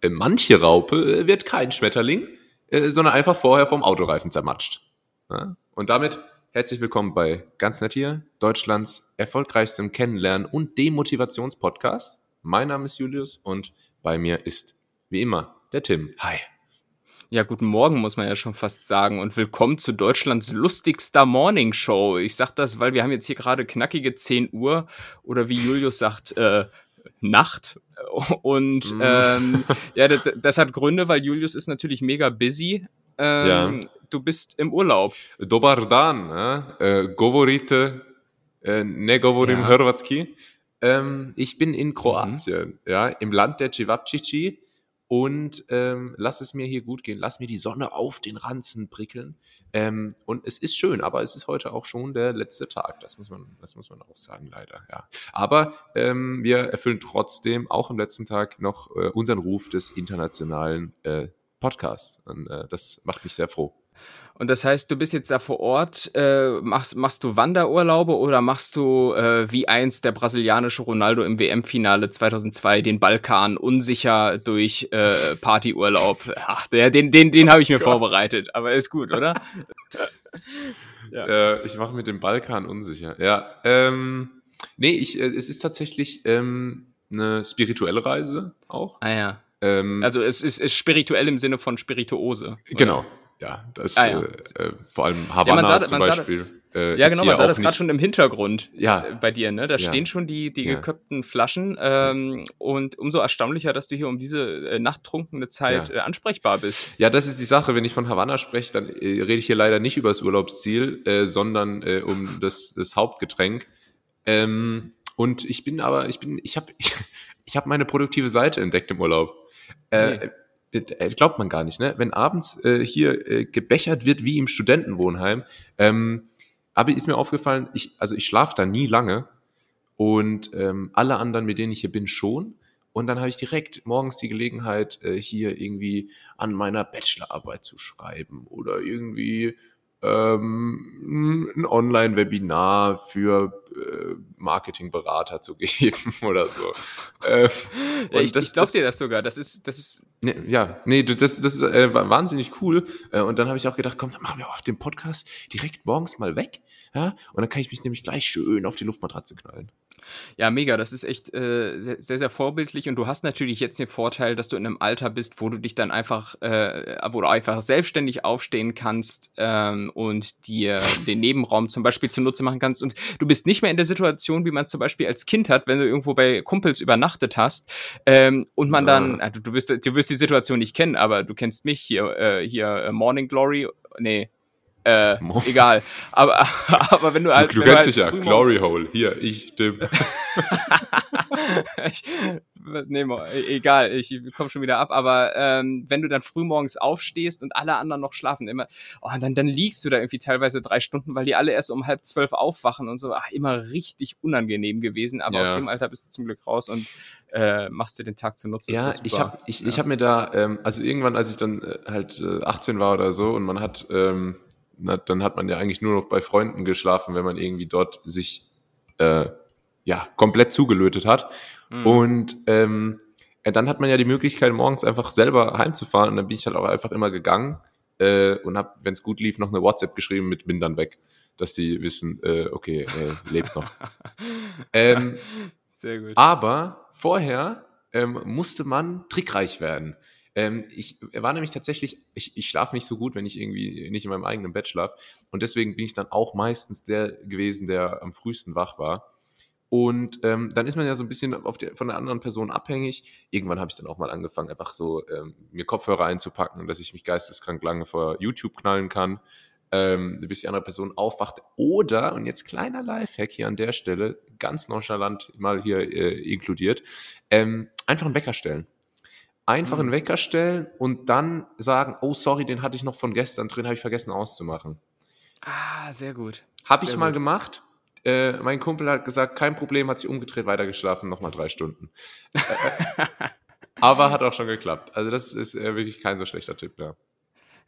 äh, manche Raupe äh, wird kein Schmetterling, äh, sondern einfach vorher vom Autoreifen zermatscht. Und damit herzlich willkommen bei Ganz Nett hier, Deutschlands erfolgreichstem Kennenlernen und Demotivationspodcast. Mein Name ist Julius und bei mir ist wie immer der Tim. Hi. Ja, guten Morgen, muss man ja schon fast sagen. Und willkommen zu Deutschlands lustigster Morning Show. Ich sag das, weil wir haben jetzt hier gerade knackige 10 Uhr oder wie Julius sagt, äh, Nacht. Und mm. ähm, ja, das, das, hat Gründe, weil Julius ist natürlich mega busy. Ähm, ja. Du bist im Urlaub. Dobar dan, äh, govorite, äh, ne govorim ja. Hrvatski. Ähm, ich bin in Kroatien, mhm. ja, im Land der Cevapcici und ähm, lass es mir hier gut gehen, lass mir die Sonne auf den Ranzen prickeln. Ähm, und es ist schön, aber es ist heute auch schon der letzte Tag. Das muss man, das muss man auch sagen, leider. Ja. Aber ähm, wir erfüllen trotzdem auch am letzten Tag noch äh, unseren Ruf des internationalen äh, Podcasts. Und äh, das macht mich sehr froh. Und das heißt, du bist jetzt da vor Ort, äh, machst, machst du Wanderurlaube oder machst du äh, wie einst der brasilianische Ronaldo im WM-Finale 2002 den Balkan unsicher durch äh, Partyurlaub? Ach, der, den den, den habe ich mir oh vorbereitet, aber ist gut, oder? ja. Äh, ich mache mit dem Balkan unsicher. Ja, ähm, nee, ich, äh, es ist tatsächlich ähm, eine spirituelle Reise auch. Ah ja. Ähm, also es ist, ist spirituell im Sinne von Spirituose. Genau, ja, das ah, ja. Äh, äh, vor allem Havanna ja, zum Beispiel. Äh, ja, genau, man sah das gerade schon im Hintergrund ja. Äh, bei dir, ne? Da ja. stehen schon die, die geköpften Flaschen ähm, und umso erstaunlicher, dass du hier um diese äh, nachttrunkene Zeit ja. äh, ansprechbar bist. Ja, das ist die Sache. Wenn ich von Havanna spreche, dann äh, rede ich hier leider nicht über das Urlaubsziel, äh, sondern äh, um das, das Hauptgetränk. Ähm, und ich bin aber, ich bin, ich habe ich, ich hab meine produktive Seite entdeckt im Urlaub. Äh, nee. Äh, glaubt man gar nicht, ne? Wenn abends äh, hier äh, gebechert wird wie im Studentenwohnheim, ähm, aber ist mir aufgefallen, ich, also ich schlafe da nie lange und ähm, alle anderen, mit denen ich hier bin, schon. Und dann habe ich direkt morgens die Gelegenheit, äh, hier irgendwie an meiner Bachelorarbeit zu schreiben oder irgendwie ähm, ein Online-Webinar für äh, Marketingberater zu geben oder so. Äh, ich, ich glaube dir das sogar. Das ist, das ist. Ne, ja, nee, das, das ist äh, wahnsinnig cool. Äh, und dann habe ich auch gedacht, komm, dann machen wir auch den Podcast direkt morgens mal weg. Ja, und dann kann ich mich nämlich gleich schön auf die Luftmatratze knallen. Ja, mega. Das ist echt äh, sehr, sehr vorbildlich. Und du hast natürlich jetzt den Vorteil, dass du in einem Alter bist, wo du dich dann einfach, äh, wo du einfach selbstständig aufstehen kannst ähm, und dir den Nebenraum zum Beispiel zunutze machen kannst. Und du bist nicht mehr in der Situation, wie man zum Beispiel als Kind hat, wenn du irgendwo bei Kumpels übernachtet hast ähm, und man dann, also du wirst, du wirst die Situation nicht kennen, aber du kennst mich hier, äh, hier äh, Morning Glory, nee, äh, egal. Aber, aber wenn du halt. Du, du kennst halt dich ja, Glory Hole. Hier, ich, Tim. ich, nee, egal, ich komme schon wieder ab. Aber ähm, wenn du dann frühmorgens aufstehst und alle anderen noch schlafen, immer, oh, dann, dann liegst du da irgendwie teilweise drei Stunden, weil die alle erst um halb zwölf aufwachen und so. Ach, immer richtig unangenehm gewesen. Aber ja. aus dem Alter bist du zum Glück raus und äh, machst dir den Tag zu nutzen. Ja, ich habe ich, ja. ich hab mir da, ähm, also irgendwann, als ich dann äh, halt äh, 18 war oder so und man hat. Ähm, na, dann hat man ja eigentlich nur noch bei Freunden geschlafen, wenn man irgendwie dort sich äh, ja komplett zugelötet hat. Mhm. Und ähm, ja, dann hat man ja die Möglichkeit, morgens einfach selber heimzufahren. Und dann bin ich halt auch einfach immer gegangen äh, und habe, wenn es gut lief, noch eine WhatsApp geschrieben mit bin dann weg, dass die wissen, äh, okay, äh, lebt noch. ähm, Sehr gut. Aber vorher ähm, musste man trickreich werden. Ähm, ich war nämlich tatsächlich, ich, ich schlafe nicht so gut, wenn ich irgendwie nicht in meinem eigenen Bett schlafe. Und deswegen bin ich dann auch meistens der gewesen, der am frühesten wach war. Und ähm, dann ist man ja so ein bisschen auf die, von der anderen Person abhängig. Irgendwann habe ich dann auch mal angefangen, einfach so ähm, mir Kopfhörer einzupacken, dass ich mich geisteskrank lange vor YouTube knallen kann, ähm, bis die andere Person aufwacht. Oder, und jetzt kleiner Lifehack hier an der Stelle, ganz nonchalant mal hier äh, inkludiert, ähm, einfach einen Wecker stellen. Einfach mhm. einen Wecker stellen und dann sagen, oh sorry, den hatte ich noch von gestern drin, habe ich vergessen auszumachen. Ah, sehr gut. Habe ich gut. mal gemacht. Äh, mein Kumpel hat gesagt, kein Problem, hat sich umgedreht, weitergeschlafen, nochmal drei Stunden. Aber hat auch schon geklappt. Also das ist äh, wirklich kein so schlechter Tipp, ja.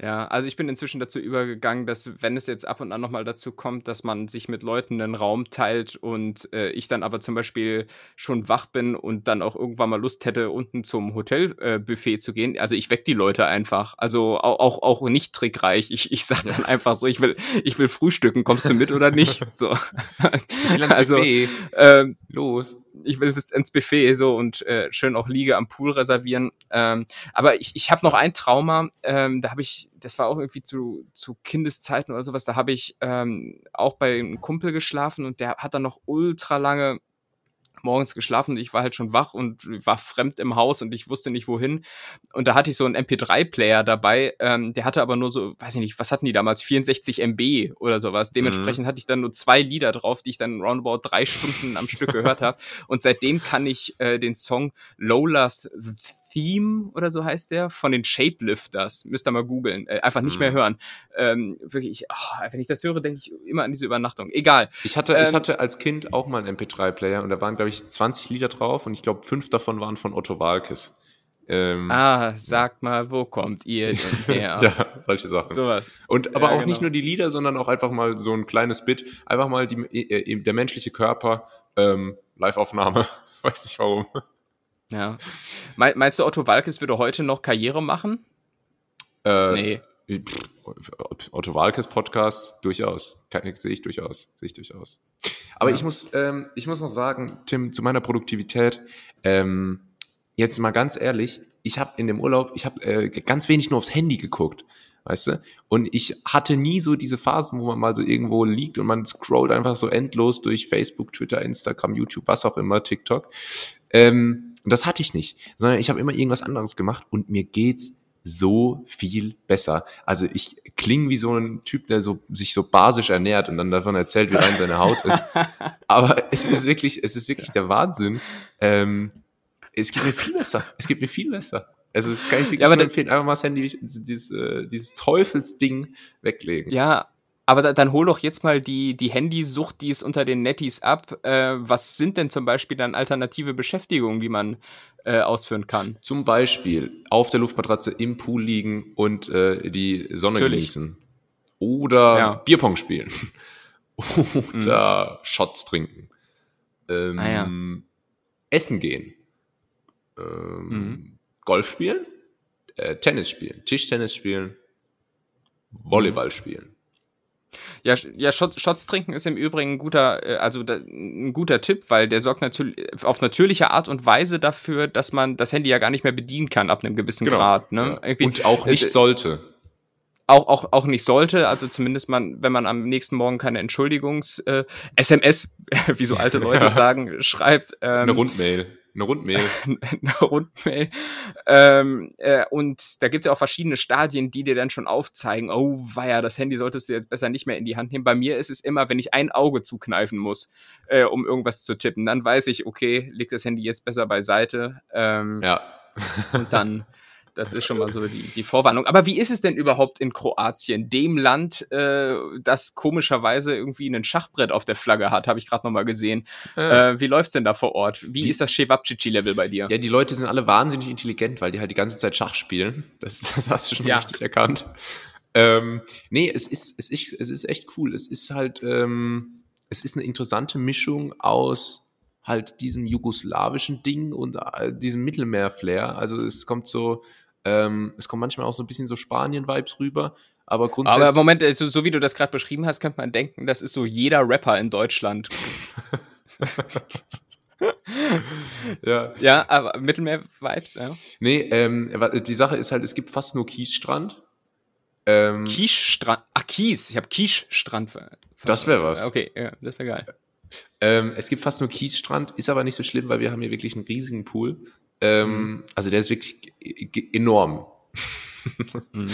Ja, also ich bin inzwischen dazu übergegangen, dass wenn es jetzt ab und an nochmal dazu kommt, dass man sich mit Leuten einen Raum teilt und äh, ich dann aber zum Beispiel schon wach bin und dann auch irgendwann mal Lust hätte, unten zum Hotelbuffet äh, zu gehen. Also ich weck die Leute einfach. Also auch, auch, auch nicht trickreich. Ich, ich sag dann einfach so, ich will, ich will frühstücken, kommst du mit oder nicht? So. also, ähm, los ich will jetzt ins Buffet so und äh, schön auch Liege am Pool reservieren. Ähm, aber ich, ich habe noch ein Trauma, ähm, da habe ich, das war auch irgendwie zu, zu Kindeszeiten oder sowas, da habe ich ähm, auch bei einem Kumpel geschlafen und der hat dann noch ultra lange morgens geschlafen. Ich war halt schon wach und war fremd im Haus und ich wusste nicht wohin. Und da hatte ich so einen MP3-Player dabei. Ähm, der hatte aber nur so, weiß ich nicht, was hatten die damals? 64 MB oder sowas. Dementsprechend mhm. hatte ich dann nur zwei Lieder drauf, die ich dann roundabout drei Stunden am Stück gehört habe. Und seitdem kann ich äh, den Song Lola's Theme oder so heißt der, von den Shapelifters. Müsst ihr mal googeln. Äh, einfach nicht mhm. mehr hören. Ähm, wirklich, oh, wenn ich das höre, denke ich immer an diese Übernachtung. Egal. Ich hatte, ähm, ich hatte als Kind auch mal einen MP3-Player und da waren, glaube ich, 20 Lieder drauf und ich glaube, fünf davon waren von Otto Walkes. Ähm, ah, sagt mal, wo kommt ihr denn her? ja, solche Sachen. Sowas. Und aber ja, auch genau. nicht nur die Lieder, sondern auch einfach mal so ein kleines Bit, einfach mal die, äh, der menschliche Körper, ähm, Live-Aufnahme. Weiß nicht warum. Ja. Meinst du, Otto Walkes würde heute noch Karriere machen? Äh, nee. Otto Walkes Podcast durchaus. Sehe ich durchaus. Sehe ich durchaus. Aber ja. ich, muss, ähm, ich muss noch sagen, Tim, zu meiner Produktivität, ähm, jetzt mal ganz ehrlich, ich habe in dem Urlaub, ich habe äh, ganz wenig nur aufs Handy geguckt, weißt du? Und ich hatte nie so diese Phasen, wo man mal so irgendwo liegt und man scrollt einfach so endlos durch Facebook, Twitter, Instagram, YouTube, was auch immer, TikTok. Ähm, und das hatte ich nicht, sondern ich habe immer irgendwas anderes gemacht und mir geht's so viel besser. Also ich klinge wie so ein Typ, der so, sich so basisch ernährt und dann davon erzählt, wie rein seine Haut ist. Aber es ist wirklich, es ist wirklich der Wahnsinn. Ähm, es geht mir viel besser. Es geht mir viel besser. Also das kann ich wirklich ja, aber empfehlen. Einfach mal das Handy, dieses, äh, dieses Teufelsding weglegen. Ja, aber da, dann hol doch jetzt mal die, die Handysucht, die ist unter den Netties ab. Äh, was sind denn zum Beispiel dann alternative Beschäftigungen, die man äh, ausführen kann? Zum Beispiel auf der Luftmatratze im Pool liegen und äh, die Sonne Natürlich. genießen. Oder ja. Bierpong spielen. Oder mhm. Shots trinken. Ähm, ah, ja. Essen gehen. Ähm, mhm. Golf spielen. Äh, Tennis spielen. Tischtennis spielen. Volleyball spielen. Ja, ja Shots, Shots trinken ist im Übrigen ein guter, äh, also da, ein guter Tipp, weil der sorgt natürlich auf natürliche Art und Weise dafür, dass man das Handy ja gar nicht mehr bedienen kann ab einem gewissen genau. Grad. Ne? Ja. Und auch nicht äh, sollte auch, auch, auch nicht sollte, also zumindest man, wenn man am nächsten Morgen keine Entschuldigungs-SMS, äh, wie so alte Leute sagen, schreibt. Ähm, eine Rundmail. Eine Rundmail. eine Rundmail. Ähm, äh, und da gibt es ja auch verschiedene Stadien, die dir dann schon aufzeigen, oh weia, das Handy solltest du jetzt besser nicht mehr in die Hand nehmen. Bei mir ist es immer, wenn ich ein Auge zukneifen muss, äh, um irgendwas zu tippen, dann weiß ich, okay, leg das Handy jetzt besser beiseite. Ähm, ja. und dann das ist schon mal so die, die Vorwarnung. Aber wie ist es denn überhaupt in Kroatien, dem Land, äh, das komischerweise irgendwie ein Schachbrett auf der Flagge hat, habe ich gerade nochmal gesehen. Äh, wie läuft's denn da vor Ort? Wie die, ist das Chewabchichi-Level bei dir? Ja, die Leute sind alle wahnsinnig intelligent, weil die halt die ganze Zeit Schach spielen. Das, das hast du schon ja. richtig erkannt. Ähm, nee, es ist, es, ist, es ist echt cool. Es ist halt, ähm, es ist eine interessante Mischung aus halt diesem jugoslawischen Ding und äh, diesem Mittelmeer-Flair. Also es kommt so, ähm, es kommt manchmal auch so ein bisschen so Spanien-Vibes rüber, aber grundsätzlich. Aber Moment, also, so wie du das gerade beschrieben hast, könnte man denken, das ist so jeder Rapper in Deutschland. ja. ja, aber Mittelmeer-Vibes, ja. Nee, ähm, die Sache ist halt, es gibt fast nur Kiesstrand. Ähm, Kiesstrand. Ach, Kies. Ich habe Kiesstrand. Das wäre was. Okay, ja, das wäre geil. Ähm, es gibt fast nur Kiesstrand, ist aber nicht so schlimm, weil wir haben hier wirklich einen riesigen Pool. Ähm, mhm. Also der ist wirklich enorm. mhm.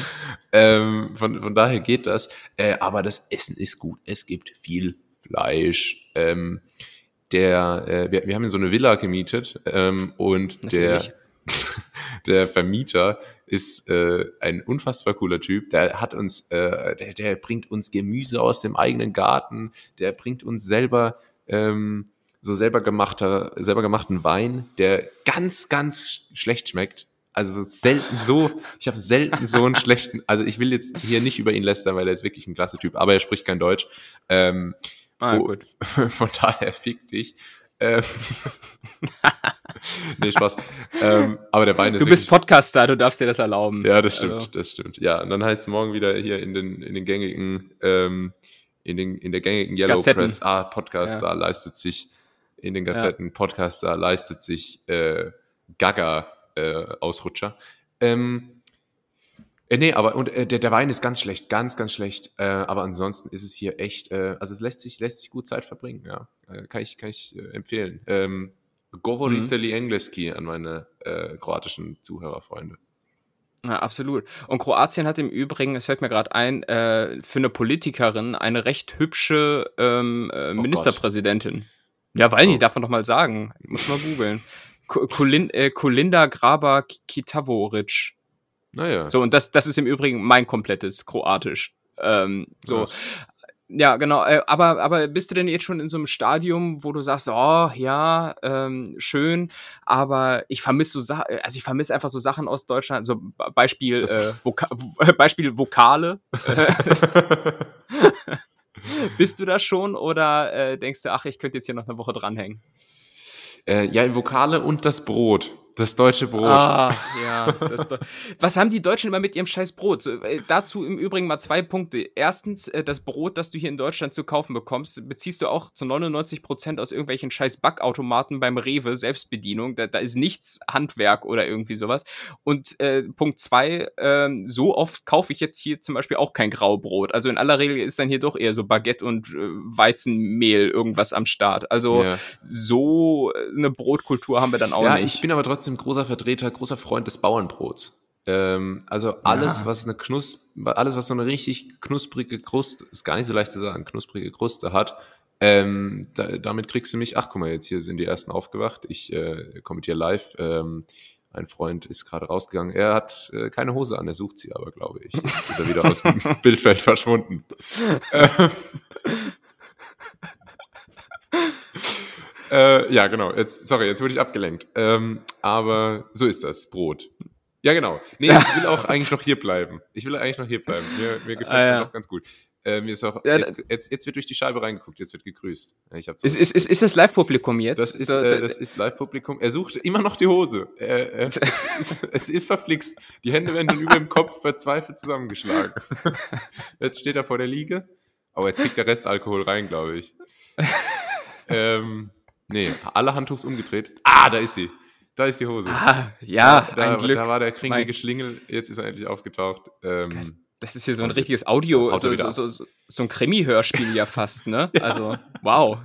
ähm, von, von daher geht das. Äh, aber das Essen ist gut. Es gibt viel Fleisch. Ähm, der, äh, wir, wir haben hier so eine Villa gemietet ähm, und der, der Vermieter ist äh, ein unfassbar cooler Typ. Der hat uns, äh, der, der bringt uns Gemüse aus dem eigenen Garten. Der bringt uns selber ähm, so selber gemachter, selber gemachten Wein, der ganz, ganz schlecht schmeckt. also selten so, ich habe selten so einen schlechten, also ich will jetzt hier nicht über ihn lästern, weil er ist wirklich ein klasse Typ, aber er spricht kein Deutsch. Ähm, ah, oh, gut. Von daher fick dich. Ähm, nee, Spaß. Ähm, aber der Bein ist. Du bist Podcaster, du darfst dir das erlauben. Ja, das stimmt, also. das stimmt. Ja, und dann heißt es morgen wieder hier in den, in den gängigen, ähm, in, den, in der gängigen Yellow Gazetten. Press, ah, Podcast, ja. leistet sich, in den Gazetten, ja. Podcast, da leistet sich äh, Gaga-Ausrutscher. Äh, ähm, äh, nee, aber und, äh, der, der Wein ist ganz schlecht, ganz, ganz schlecht. Äh, aber ansonsten ist es hier echt, äh, also es lässt sich, lässt sich gut Zeit verbringen, ja. Äh, kann ich, kann ich äh, empfehlen. Ähm, Govorite mhm. Engleski an meine äh, kroatischen Zuhörerfreunde. Ja, absolut. Und Kroatien hat im Übrigen, es fällt mir gerade ein, äh, für eine Politikerin eine recht hübsche ähm, äh, oh Ministerpräsidentin. Gott. Ja, weil oh. nicht, darf man doch mal sagen. Muss mal googeln. Kolin, äh, Kolinda Graber Kitavoric. Naja. So, und das, das ist im Übrigen mein komplettes Kroatisch. Ähm, so. Ja. Ja, genau. Äh, aber, aber bist du denn jetzt schon in so einem Stadium, wo du sagst, oh ja, ähm, schön, aber ich vermisse so Sachen, also ich vermisse einfach so Sachen aus Deutschland, so Beispiel, äh, Voka Beispiel Vokale. bist du da schon oder äh, denkst du, ach, ich könnte jetzt hier noch eine Woche dranhängen? Äh, ja, Vokale und das Brot. Das deutsche Brot. Ah, ja. Das Was haben die Deutschen immer mit ihrem scheiß Brot? So, äh, dazu im Übrigen mal zwei Punkte. Erstens, äh, das Brot, das du hier in Deutschland zu kaufen bekommst, beziehst du auch zu 99 Prozent aus irgendwelchen scheiß Backautomaten beim Rewe, Selbstbedienung. Da, da ist nichts Handwerk oder irgendwie sowas. Und äh, Punkt zwei, äh, so oft kaufe ich jetzt hier zum Beispiel auch kein Graubrot. Also in aller Regel ist dann hier doch eher so Baguette und äh, Weizenmehl irgendwas am Start. Also ja. so äh, eine Brotkultur haben wir dann auch ja, nicht. Ich bin aber trotzdem trotzdem großer Vertreter, großer Freund des Bauernbrots. Ähm, also alles, ja. was eine Knus alles, was so eine richtig knusprige Kruste, ist gar nicht so leicht zu sagen, knusprige Kruste hat, ähm, da, damit kriegst du mich, ach guck mal, jetzt hier sind die ersten aufgewacht, ich äh, kommentiere live, ähm, ein Freund ist gerade rausgegangen, er hat äh, keine Hose an, er sucht sie aber, glaube ich. Jetzt ist er wieder aus dem Bildfeld verschwunden. Äh, ja, genau. Jetzt, sorry, jetzt wurde ich abgelenkt. Ähm, aber so ist das. Brot. Ja, genau. Nee, ich will auch eigentlich noch hier bleiben. Ich will eigentlich noch hier bleiben. Mir, mir gefällt es ah, ja. noch ganz gut. Äh, mir ist auch, ja, jetzt, jetzt, jetzt, wird durch die Scheibe reingeguckt, jetzt wird gegrüßt. Ich ist, ist, ist, ist das Live-Publikum jetzt? Das ist, äh, das ist Live-Publikum. Er sucht immer noch die Hose. Er, es, ist, es ist verflixt. Die Hände werden über dem Kopf verzweifelt zusammengeschlagen. Jetzt steht er vor der Liege. Aber jetzt kriegt der Rest Alkohol rein, glaube ich. ähm, Nee, alle Handtuchs umgedreht. Ah, da ist sie. Da ist die Hose. Ah, ja, da, ein Glück. Da war der kringelige Schlingel, jetzt ist er endlich aufgetaucht. Ähm, das ist hier so ein richtiges Audio, so, so, so, so, ein Krimi-Hörspiel ja fast, ne? ja. Also, wow.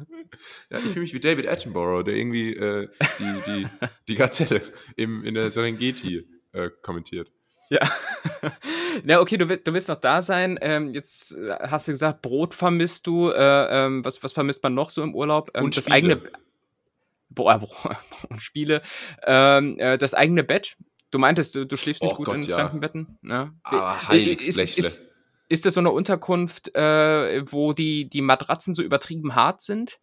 Ja, ich fühle mich wie David Attenborough, der irgendwie äh, die, die, die Gazelle im, in der Serengeti äh, kommentiert. Ja. Na, okay, du, du willst noch da sein. Ähm, jetzt hast du gesagt, Brot vermisst du. Äh, ähm, was, was vermisst man noch so im Urlaub? Ähm, Und das eigene boah, boah, Spiele, ähm, äh, das eigene Bett. Du meintest, du, du schläfst nicht oh gut Gott, in ja. fremden Betten. Ne? Aber heilig ist, ist, ist, ist das so eine Unterkunft, äh, wo die, die Matratzen so übertrieben hart sind?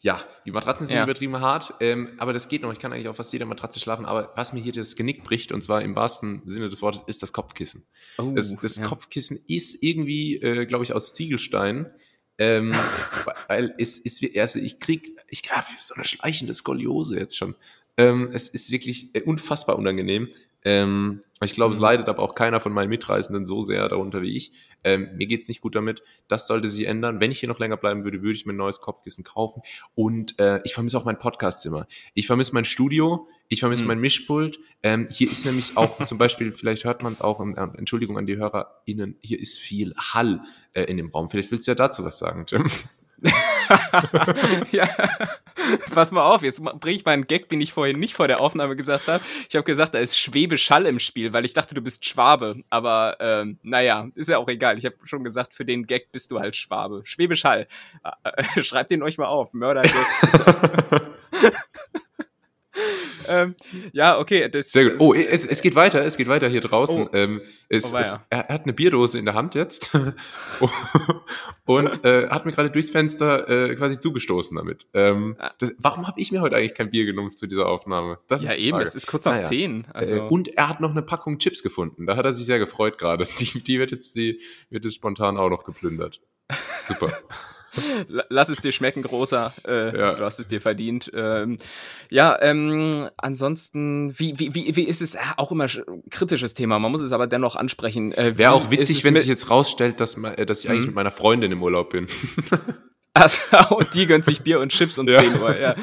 Ja, die Matratzen sind ja. übertrieben hart, ähm, aber das geht noch. Ich kann eigentlich auf fast jeder Matratze schlafen. Aber was mir hier das Genick bricht, und zwar im wahrsten Sinne des Wortes, ist das Kopfkissen. Oh, das, das ja. Kopfkissen ist irgendwie, äh, glaube ich, aus Ziegelstein. Ähm, weil es ist, also ich krieg, ich habe so eine schleichende Skoliose jetzt schon. Ähm, es ist wirklich äh, unfassbar unangenehm. Ähm, ich glaube, es mhm. leidet aber auch keiner von meinen Mitreisenden so sehr darunter wie ich. Ähm, mir geht's nicht gut damit. Das sollte sich ändern. Wenn ich hier noch länger bleiben würde, würde ich mir ein neues Kopfkissen kaufen. Und äh, ich vermisse auch mein Podcastzimmer. Ich vermisse mein Studio. Ich vermisse mhm. mein Mischpult. Ähm, hier ist nämlich auch zum Beispiel, vielleicht hört man es auch, äh, Entschuldigung an die HörerInnen, hier ist viel Hall äh, in dem Raum. Vielleicht willst du ja dazu was sagen, Tim. ja, pass mal auf, jetzt bringe ich mal einen Gag, den ich vorhin nicht vor der Aufnahme gesagt habe. Ich habe gesagt, da ist Schwäbischall im Spiel, weil ich dachte, du bist Schwabe. Aber ähm, naja, ist ja auch egal. Ich habe schon gesagt, für den Gag bist du halt Schwabe. Schwäbischall. Äh, schreibt den euch mal auf. Mörder. ähm, ja, okay. Das, Sehr gut. Oh, es, es geht weiter, es geht weiter hier draußen. Oh. Ähm, es, oh, es, er, hat eine Bierdose in der Hand jetzt und äh, hat mir gerade durchs Fenster äh, quasi zugestoßen damit. Ähm, ah. das, warum habe ich mir heute eigentlich kein Bier genommen zu dieser Aufnahme? Das ja, eben, es ist kurz nach naja. zehn. Äh, also. Äh, und er hat noch eine Packung Chips gefunden. Da hat er sich sehr gefreut gerade. Die, die wird jetzt die, wird jetzt spontan auch noch geplündert. Super. Lass es dir schmecken, großer. Äh, ja. Du hast es dir verdient. Ähm, ja, ähm, ansonsten, wie, wie, wie, wie ist es? Auch immer kritisches Thema. Man muss es aber dennoch ansprechen. Äh, Wäre auch witzig, wenn sich jetzt rausstellt, dass, dass ich eigentlich mhm. mit meiner Freundin im Urlaub bin. Also, und die gönnt sich Bier und Chips um ja. 10 Uhr. Ja.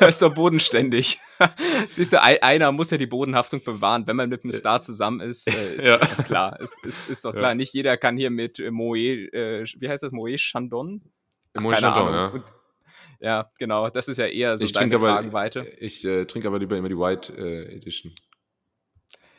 Das ist doch bodenständig. Siehst du, einer muss ja die Bodenhaftung bewahren. Wenn man mit einem Star zusammen ist, äh, ist, ja. ist doch klar. Ist, ist, ist doch klar. Ja. Nicht jeder kann hier mit Moe, äh, wie heißt das, Moe Chandon? Ach, Moe Chandon, ja. Und, ja, genau. Das ist ja eher so ich deine Kragenweite. Ich äh, trinke aber lieber immer die White äh, Edition.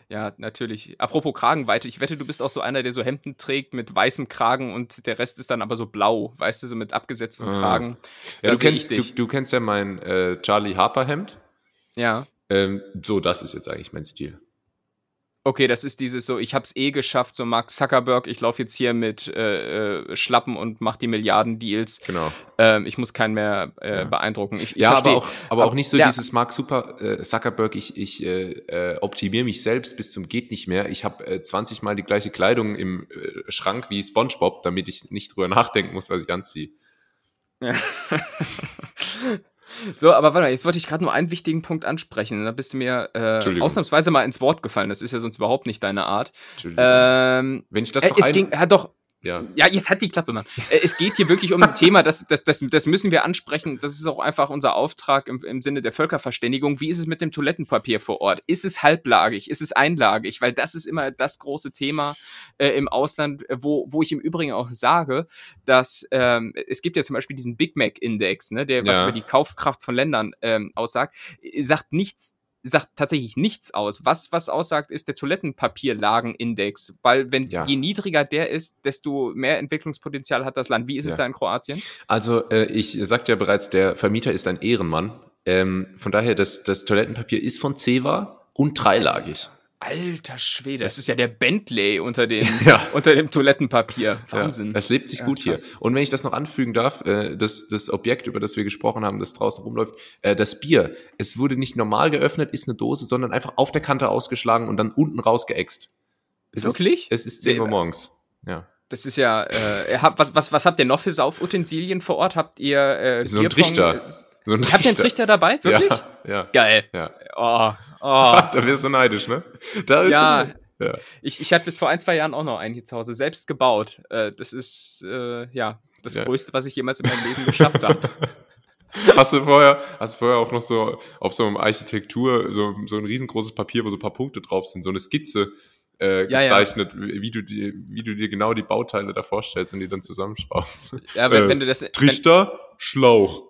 Ja, natürlich. Apropos Kragenweite, ich wette, du bist auch so einer, der so Hemden trägt mit weißem Kragen und der Rest ist dann aber so blau, weißt du, so mit abgesetzten ah. Kragen. Ja, du kennst, du, du, kennst ja mein äh, Charlie Harper Hemd. Ja. Ähm, so, das ist jetzt eigentlich mein Stil. Okay, das ist dieses so, ich hab's eh geschafft, so Mark Zuckerberg, ich laufe jetzt hier mit äh, äh, Schlappen und mach die Milliarden-Deals. Genau. Ähm, ich muss keinen mehr äh, ja. beeindrucken. Ich, ja, aber auch, aber auch nicht so ja. dieses Mark Super äh, Zuckerberg, ich, ich äh, äh, optimiere mich selbst bis zum geht nicht mehr. Ich habe äh, 20 Mal die gleiche Kleidung im äh, Schrank wie SpongeBob, damit ich nicht drüber nachdenken muss, was ich anziehe. So, aber warte mal, jetzt wollte ich gerade nur einen wichtigen Punkt ansprechen. Da bist du mir äh, ausnahmsweise mal ins Wort gefallen. Das ist ja sonst überhaupt nicht deine Art. Ähm, Wenn ich das äh, noch es ging, ja, doch, ja. ja, jetzt hat die Klappe, Mann. Äh, es geht hier wirklich um ein Thema, das, das, das, das müssen wir ansprechen. Das ist auch einfach unser Auftrag im, im Sinne der Völkerverständigung. Wie ist es mit dem Toilettenpapier vor Ort? Ist es halblagig? Ist es einlagig? Weil das ist immer das große Thema äh, im Ausland, äh, wo, wo ich im Übrigen auch sage, dass ähm, es gibt ja zum Beispiel diesen Big Mac-Index, ne, der was über die Kaufkraft von Ländern ähm, aussagt, sagt nichts sagt tatsächlich nichts aus. Was, was aussagt, ist der Toilettenpapierlagenindex, weil wenn ja. je niedriger der ist, desto mehr Entwicklungspotenzial hat das Land. Wie ist ja. es da in Kroatien? Also äh, ich sagte ja bereits, der Vermieter ist ein Ehrenmann. Ähm, von daher, das, das Toilettenpapier ist von Ceva und dreilagig. Alter Schwede, das ist ja der Bentley unter dem, ja. unter dem Toilettenpapier. Wahnsinn. Ja, es lebt sich ja, gut krass. hier. Und wenn ich das noch anfügen darf, äh, das, das Objekt, über das wir gesprochen haben, das draußen rumläuft, äh, das Bier, es wurde nicht normal geöffnet, ist eine Dose, sondern einfach auf der Kante ausgeschlagen und dann unten rausgeäxt. Es Wirklich? Ist, es ist 10 Uhr morgens. Ja. Das ist ja, äh, was, was, was habt ihr noch für Saufutensilien vor Ort? Habt ihr äh, so ein Trichter. So Habt ihr einen Trichter dabei? Wirklich? Ja. ja. Geil. Ja. Oh, oh. da wirst du neidisch, ne? Da ja. Du, ja. Ich, ich hatte bis vor ein, zwei Jahren auch noch einen hier zu Hause, selbst gebaut. Äh, das ist, äh, ja, das ja. Größte, was ich jemals in meinem Leben geschafft habe. Hast du vorher, hast du vorher auch noch so auf so einem Architektur, so, so ein riesengroßes Papier, wo so ein paar Punkte drauf sind, so eine Skizze äh, gezeichnet, ja, ja. Wie, du dir, wie du dir genau die Bauteile da vorstellst und die dann zusammenschraubst. Ja, wenn, äh, wenn du das. Trichter, wenn, Schlauch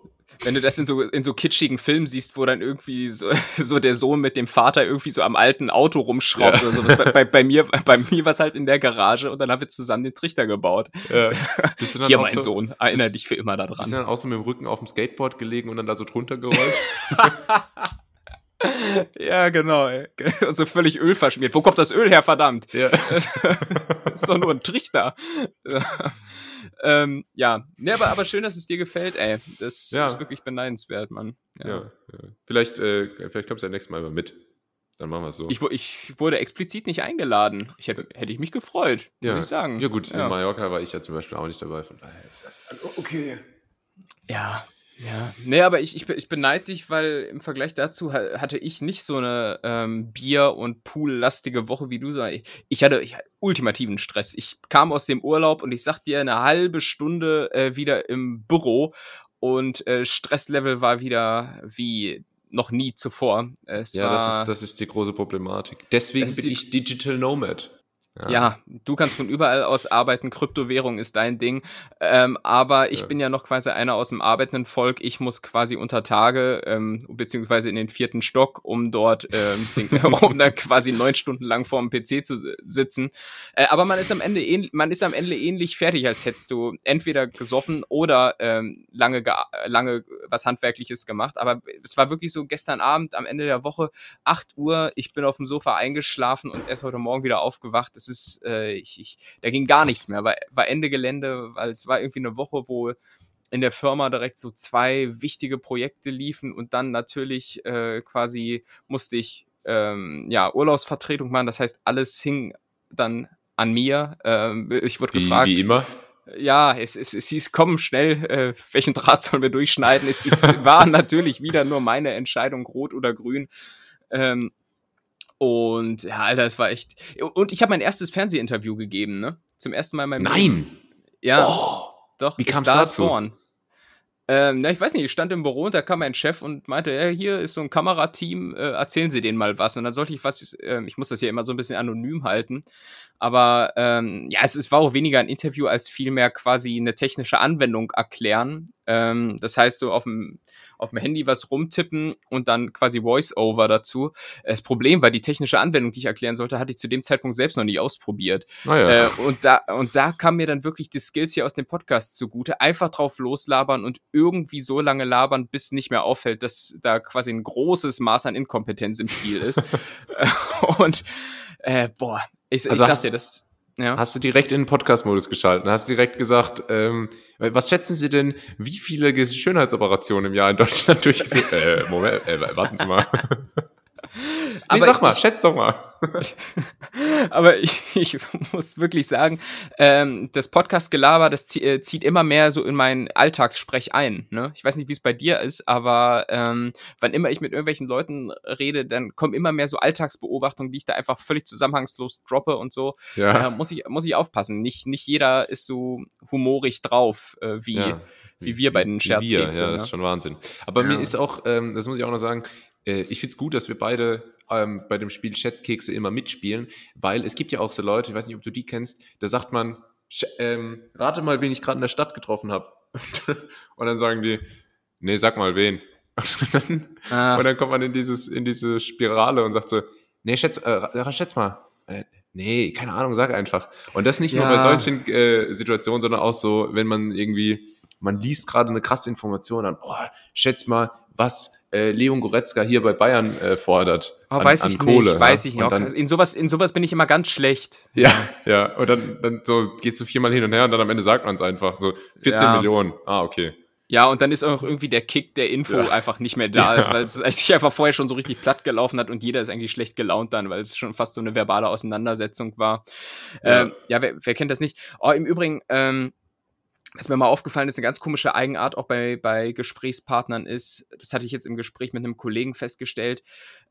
wenn du das in so, in so kitschigen Filmen siehst, wo dann irgendwie so, so der Sohn mit dem Vater irgendwie so am alten Auto rumschraubt ja. oder sowas. Bei, bei, bei mir, bei mir war es halt in der Garage und dann haben wir zusammen den Trichter gebaut. Ja. Hier, mein so, Sohn, erinnere dich für immer daran. Bist du dann auch so mit dem Rücken auf dem Skateboard gelegen und dann da so drunter gerollt? ja, genau. Ey. Und so völlig Öl verschmiert. Wo kommt das Öl her, verdammt? Ja. ist doch nur ein Trichter ähm, ja, ne, aber, aber schön, dass es dir gefällt, ey. Das ja. ist wirklich beneidenswert, Mann. Ja, ja, ja. Vielleicht, äh, vielleicht kommst du ja nächstes Mal mit. Dann machen wir es so. Ich, ich, wurde explizit nicht eingeladen. Ich hätte, hätte ich mich gefreut, ja. muss ich sagen. Ja, gut, in Mallorca war ich ja zum Beispiel auch nicht dabei, von daher ist das okay. Ja, ja, nee, aber ich, ich, ich beneide dich, weil im Vergleich dazu hatte ich nicht so eine ähm, Bier- und Pool-lastige Woche wie du. Ich hatte, ich hatte ultimativen Stress. Ich kam aus dem Urlaub und ich sag dir, eine halbe Stunde äh, wieder im Büro und äh, Stresslevel war wieder wie noch nie zuvor. Es ja, das ist, das ist die große Problematik. Deswegen bin ich Digital Nomad. Ja. ja. du kannst von überall aus arbeiten, Kryptowährung ist dein Ding. Ähm, aber ich ja. bin ja noch quasi einer aus dem arbeitenden Volk. Ich muss quasi unter Tage, ähm, beziehungsweise in den vierten Stock, um dort, ähm, um dann quasi neun Stunden lang vor dem PC zu sitzen. Äh, aber man ist am Ende ähnlich, man ist am Ende ähnlich fertig, als hättest du entweder gesoffen oder ähm, lange, lange was Handwerkliches gemacht. Aber es war wirklich so gestern Abend am Ende der Woche, 8 Uhr, ich bin auf dem Sofa eingeschlafen und erst heute Morgen wieder aufgewacht. Es ist, äh, ich, ich, da ging gar nichts mehr, war, war Ende Gelände, weil es war irgendwie eine Woche, wo in der Firma direkt so zwei wichtige Projekte liefen und dann natürlich äh, quasi musste ich ähm, ja Urlaubsvertretung machen. Das heißt, alles hing dann an mir. Ähm, ich wurde gefragt. Wie immer. Ja, es, es, es hieß, komm schnell, äh, welchen Draht sollen wir durchschneiden? Es, es war natürlich wieder nur meine Entscheidung, rot oder grün. Ähm, und ja, Alter, es war echt. Und ich habe mein erstes Fernsehinterview gegeben, ne? Zum ersten Mal in meinem Nein! Leben. Ja. Oh, doch, wie kam es dazu? Born. Ähm, na, ich weiß nicht, ich stand im Büro und da kam mein Chef und meinte, ja, hier ist so ein Kamerateam, äh, erzählen Sie denen mal was. Und dann sollte ich was, äh, ich muss das ja immer so ein bisschen anonym halten. Aber ähm, ja, es, es war auch weniger ein Interview als vielmehr quasi eine technische Anwendung erklären. Ähm, das heißt, so auf dem, auf dem Handy was rumtippen und dann quasi Voice-Over dazu. Das Problem war, die technische Anwendung, die ich erklären sollte, hatte ich zu dem Zeitpunkt selbst noch nicht ausprobiert. Oh ja. äh, und, da, und da kam mir dann wirklich die Skills hier aus dem Podcast zugute. Einfach drauf loslabern und irgendwie so lange labern, bis nicht mehr auffällt, dass da quasi ein großes Maß an Inkompetenz im Spiel ist. und äh, boah, ich, also ich sag dir das. Ja. Hast du direkt in den Podcast-Modus geschalten? Hast du direkt gesagt, ähm, was schätzen Sie denn, wie viele Schönheitsoperationen im Jahr in Deutschland durchgeführt? äh, Moment, äh, warten Sie mal. Nee, sag mal, ich, schätz doch mal. aber ich, ich, muss wirklich sagen, ähm, das Podcast-Gelaber, das äh, zieht immer mehr so in meinen Alltagssprech ein. Ne? Ich weiß nicht, wie es bei dir ist, aber ähm, wann immer ich mit irgendwelchen Leuten rede, dann kommen immer mehr so Alltagsbeobachtungen, die ich da einfach völlig zusammenhangslos droppe und so. Ja. Äh, muss, ich, muss ich aufpassen. Nicht, nicht jeder ist so humorig drauf, äh, wie, ja. wie wir bei den Scherzkeksen. Ja, das ist ne? schon Wahnsinn. Aber ja. mir ist auch, ähm, das muss ich auch noch sagen, äh, ich finde es gut, dass wir beide ähm, bei dem Spiel Schätzkekse immer mitspielen, weil es gibt ja auch so Leute, ich weiß nicht, ob du die kennst, da sagt man, ähm, rate mal, wen ich gerade in der Stadt getroffen habe. und dann sagen die, nee, sag mal wen. und, dann, und dann kommt man in dieses in diese Spirale und sagt so, nee, schätz, äh, schätz mal. Äh, nee, keine Ahnung, sag einfach. Und das nicht ja. nur bei solchen äh, Situationen, sondern auch so, wenn man irgendwie, man liest gerade eine krasse Information, dann, boah, schätz mal, was äh, Leon Goretzka hier bei Bayern äh, fordert. Oh, an, weiß ich Kohle, nicht, weiß ich nicht. Dann, in, sowas, in sowas bin ich immer ganz schlecht. Ja, ja. Und dann, dann so gehst du viermal hin und her und dann am Ende sagt man es einfach. So 14 ja. Millionen. Ah, okay. Ja, und dann ist auch irgendwie der Kick der Info ja. einfach nicht mehr da, ja. weil es sich einfach vorher schon so richtig platt gelaufen hat und jeder ist eigentlich schlecht gelaunt dann, weil es schon fast so eine verbale Auseinandersetzung war. Ja, ähm, ja wer, wer kennt das nicht? Oh, im Übrigen, ähm, was mir mal aufgefallen ist, eine ganz komische Eigenart auch bei, bei Gesprächspartnern ist, das hatte ich jetzt im Gespräch mit einem Kollegen festgestellt,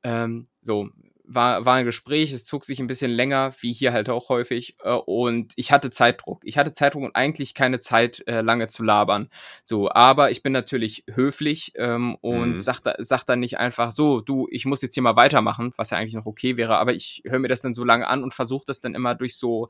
ähm, so, war, war ein Gespräch, es zog sich ein bisschen länger, wie hier halt auch häufig, äh, und ich hatte Zeitdruck. Ich hatte Zeitdruck und eigentlich keine Zeit, äh, lange zu labern. So, aber ich bin natürlich höflich ähm, und mhm. sag, da, sag dann nicht einfach so, du, ich muss jetzt hier mal weitermachen, was ja eigentlich noch okay wäre, aber ich höre mir das dann so lange an und versuche das dann immer durch so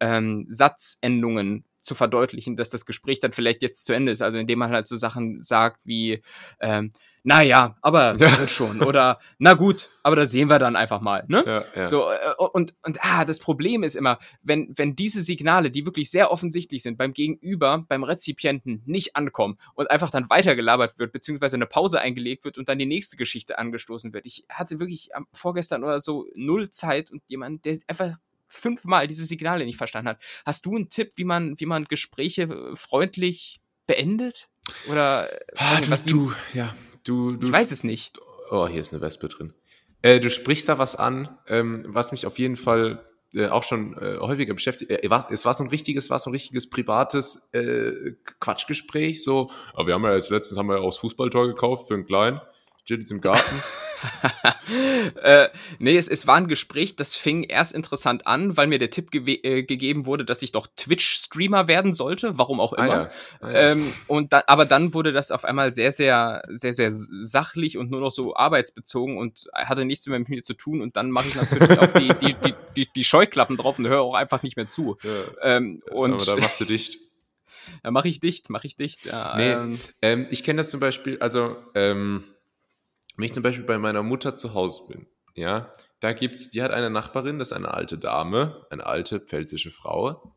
ähm, Satzendungen zu verdeutlichen, dass das Gespräch dann vielleicht jetzt zu Ende ist. Also indem man halt so Sachen sagt wie, ähm, naja, aber ja. schon. Oder na gut, aber das sehen wir dann einfach mal. Ne? Ja, ja. So, äh, und, und ah, das Problem ist immer, wenn, wenn diese Signale, die wirklich sehr offensichtlich sind, beim Gegenüber, beim Rezipienten nicht ankommen und einfach dann weitergelabert wird, beziehungsweise eine Pause eingelegt wird und dann die nächste Geschichte angestoßen wird. Ich hatte wirklich vorgestern oder so null Zeit und jemand, der einfach fünfmal diese Signale nicht verstanden hat. Hast du einen Tipp, wie man, wie man Gespräche äh, freundlich beendet? Oder äh, ah, du, was, du, ja, du, du. Ich weiß es nicht. Oh, hier ist eine Wespe drin. Äh, du sprichst da was an, ähm, was mich auf jeden Fall äh, auch schon äh, häufiger beschäftigt. Äh, war, es war so ein richtiges, war so ein richtiges privates äh, Quatschgespräch. So, aber wir haben ja jetzt letztens haben wir ja auch das Fußballtor gekauft für einen kleinen. Steht jetzt im Garten. äh, nee, es, es war ein Gespräch, das fing erst interessant an, weil mir der Tipp ge äh, gegeben wurde, dass ich doch Twitch-Streamer werden sollte, warum auch immer. Ah, ja. Ah, ja. Ähm, und da, aber dann wurde das auf einmal sehr, sehr, sehr, sehr sachlich und nur noch so arbeitsbezogen und hatte nichts mehr mit mir zu tun. Und dann mache ich natürlich auch die, die, die, die, die Scheuklappen drauf und höre auch einfach nicht mehr zu. Ja. Ähm, und aber da machst du dicht. Ja, mache ich dicht, mache ich dicht. Ja, nee, ähm, ähm, ich kenne das zum Beispiel, also ähm, wenn ich zum Beispiel bei meiner Mutter zu Hause bin, ja, da gibt's, die hat eine Nachbarin, das ist eine alte Dame, eine alte pfälzische Frau,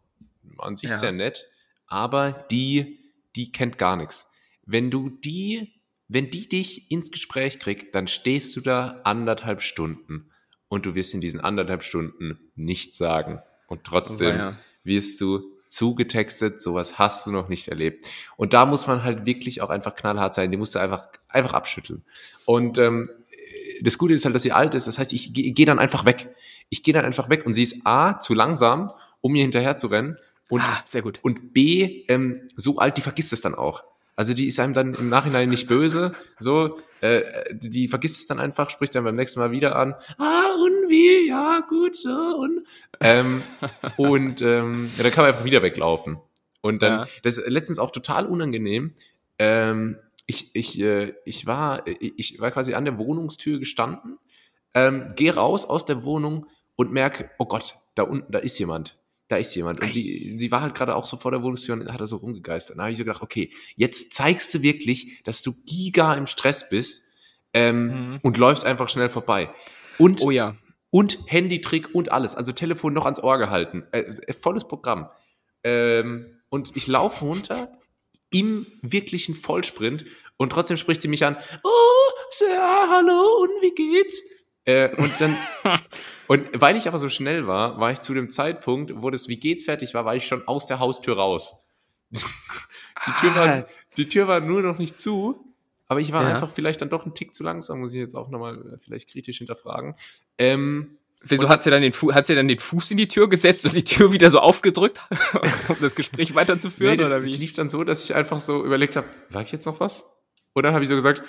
an sich ja. sehr nett, aber die, die kennt gar nichts. Wenn du die, wenn die dich ins Gespräch kriegt, dann stehst du da anderthalb Stunden und du wirst in diesen anderthalb Stunden nichts sagen. Und trotzdem oh, ja. wirst du zugetextet, sowas hast du noch nicht erlebt. Und da muss man halt wirklich auch einfach knallhart sein, die musst du einfach, einfach abschütteln. Und ähm, das Gute ist halt, dass sie alt ist, das heißt, ich gehe geh dann einfach weg. Ich gehe dann einfach weg und sie ist A, zu langsam, um mir hinterher zu rennen. Und, ah, sehr gut. Und B, ähm, so alt, die vergisst es dann auch. Also die ist einem dann im Nachhinein nicht böse, so, äh, die vergisst es dann einfach, spricht dann beim nächsten Mal wieder an, ah, und wie, ja, gut, so, und, ähm, und ähm, ja, dann kann man einfach wieder weglaufen. Und dann, ja. das ist letztens auch total unangenehm, ähm, ich, ich, äh, ich, war, ich war quasi an der Wohnungstür gestanden, ähm, gehe raus aus der Wohnung und merke, oh Gott, da unten, da ist jemand da ist jemand. Und die, sie war halt gerade auch so vor der Wohnungstür und hat da so rumgegeistert. Da habe ich so gedacht, okay, jetzt zeigst du wirklich, dass du giga im Stress bist ähm, mhm. und läufst einfach schnell vorbei. Und, oh ja. Und Handytrick und alles. Also Telefon noch ans Ohr gehalten. Äh, äh volles Programm. Ähm, und ich laufe runter im wirklichen Vollsprint und trotzdem spricht sie mich an. Oh, sehr, hallo und wie geht's? Äh, und dann, und weil ich aber so schnell war, war ich zu dem Zeitpunkt, wo das Wie geht's fertig war, war ich schon aus der Haustür raus. die, Tür war, ah. die Tür war nur noch nicht zu, aber ich war ja. einfach vielleicht dann doch ein Tick zu langsam, muss ich jetzt auch nochmal äh, vielleicht kritisch hinterfragen. Ähm, Wieso hat sie, dann den hat sie dann den Fuß in die Tür gesetzt und die Tür wieder so aufgedrückt, um das Gespräch weiterzuführen? Nee, das, oder wie? Das lief dann so, dass ich einfach so überlegt habe, sag ich jetzt noch was? Und dann habe ich so gesagt,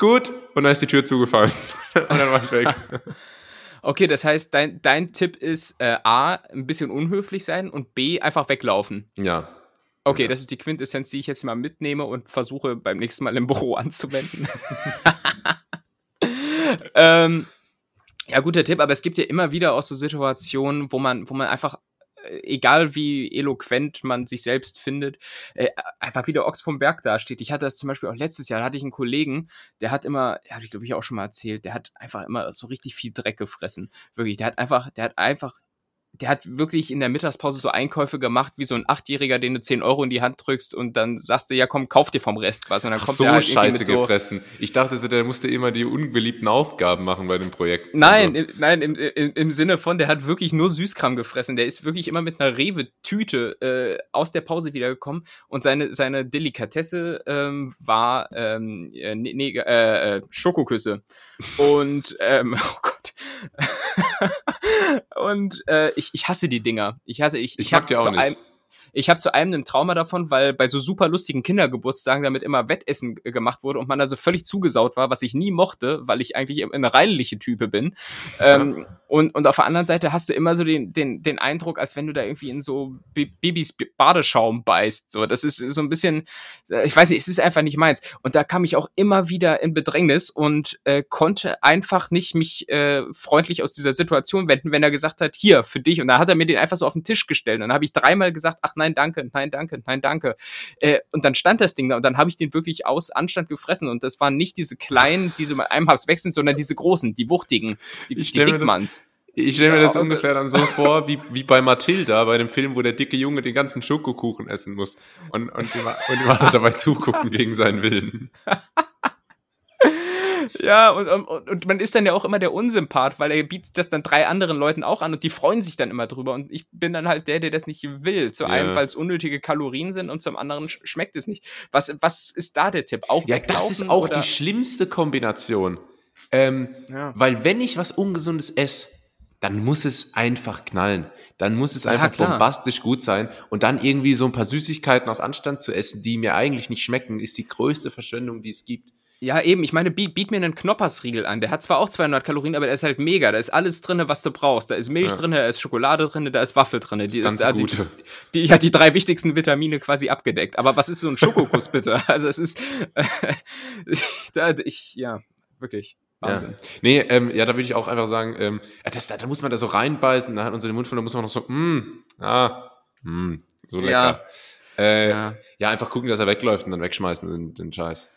gut, und dann ist die Tür zugefallen. und dann war ich weg. Okay, das heißt, dein, dein Tipp ist äh, A, ein bisschen unhöflich sein und B, einfach weglaufen. Ja. Okay, ja. das ist die Quintessenz, die ich jetzt mal mitnehme und versuche beim nächsten Mal im Büro anzuwenden. ähm, ja, guter Tipp, aber es gibt ja immer wieder auch so Situationen, wo man, wo man einfach egal wie eloquent man sich selbst findet, äh, einfach wieder Ochs vom Berg dasteht. Ich hatte das zum Beispiel auch letztes Jahr, da hatte ich einen Kollegen, der hat immer, ja, ich glaube ich auch schon mal erzählt, der hat einfach immer so richtig viel Dreck gefressen. Wirklich, der hat einfach, der hat einfach der hat wirklich in der Mittagspause so Einkäufe gemacht, wie so ein Achtjähriger, den du 10 Euro in die Hand drückst und dann sagst du, ja komm, kauf dir vom Rest was. Und dann Ach, kommt so der halt scheiße so gefressen. Ich dachte so, der musste immer die unbeliebten Aufgaben machen bei dem Projekt. Nein, also. im, nein, im, im, im Sinne von, der hat wirklich nur Süßkram gefressen. Der ist wirklich immer mit einer Rewe-Tüte äh, aus der Pause wiedergekommen und seine, seine Delikatesse ähm, war ähm, äh, nee, äh, äh, Schokoküsse. und, ähm, oh Gott. und äh, ich, ich hasse die Dinger. Ich hasse, ich, ich, ich mag die auch nicht. Einem, ich habe zu einem ein Trauma davon, weil bei so super lustigen Kindergeburtstagen damit immer Wettessen gemacht wurde und man da so völlig zugesaut war, was ich nie mochte, weil ich eigentlich eine reinliche Type bin. ähm, und, und auf der anderen Seite hast du immer so den, den, den Eindruck, als wenn du da irgendwie in so Babys Badeschaum beißt. So, das ist so ein bisschen, äh, ich weiß nicht, es ist einfach nicht meins. Und da kam ich auch immer wieder in Bedrängnis und äh, konnte einfach nicht mich äh, freundlich aus dieser Situation wenden, wenn er gesagt hat, hier, für dich. Und da hat er mir den einfach so auf den Tisch gestellt. Und dann habe ich dreimal gesagt, ach nein, danke, nein, danke, nein, danke. Äh, und dann stand das Ding da und dann habe ich den wirklich aus Anstand gefressen. Und das waren nicht diese kleinen, diese mal einem Habs weg sind, sondern diese großen, die wuchtigen, die, die Dickmanns. Ich stelle mir das ungefähr dann so vor, wie, wie bei Matilda, bei dem Film, wo der dicke Junge den ganzen Schokokuchen essen muss und, und, die, und die Mutter dabei zugucken gegen seinen Willen. Ja, und, und, und man ist dann ja auch immer der Unsympath, weil er bietet das dann drei anderen Leuten auch an und die freuen sich dann immer drüber. Und ich bin dann halt der, der das nicht will. Zu ja. einem, weil es unnötige Kalorien sind und zum anderen schmeckt es nicht. Was, was ist da der Tipp? Auch ja, das ist auch oder? die schlimmste Kombination. Ähm, ja. Weil wenn ich was Ungesundes esse, dann muss es einfach knallen. Dann muss es einfach ja, bombastisch gut sein. Und dann irgendwie so ein paar Süßigkeiten aus Anstand zu essen, die mir eigentlich nicht schmecken, ist die größte Verschwendung, die es gibt. Ja, eben. Ich meine, biet, biet mir einen Knoppersriegel an. Der hat zwar auch 200 Kalorien, aber der ist halt mega. Da ist alles drin, was du brauchst. Da ist Milch ja. drin, da ist Schokolade drin, da ist Waffel drin. Die ist, da, die, die, ja, die drei wichtigsten Vitamine quasi abgedeckt. Aber was ist so ein Schokokuss bitte? Also es ist, äh, da, ich, ja, wirklich. Wahnsinn. Ja. Nee, ähm, ja, da würde ich auch einfach sagen, ähm, das, da, da muss man da so reinbeißen, da hat man so den Mund voll, da muss man noch so, mm, ah, mm, so lecker. Ja. Äh, ja. ja. einfach gucken, dass er wegläuft und dann wegschmeißen den, den Scheiß.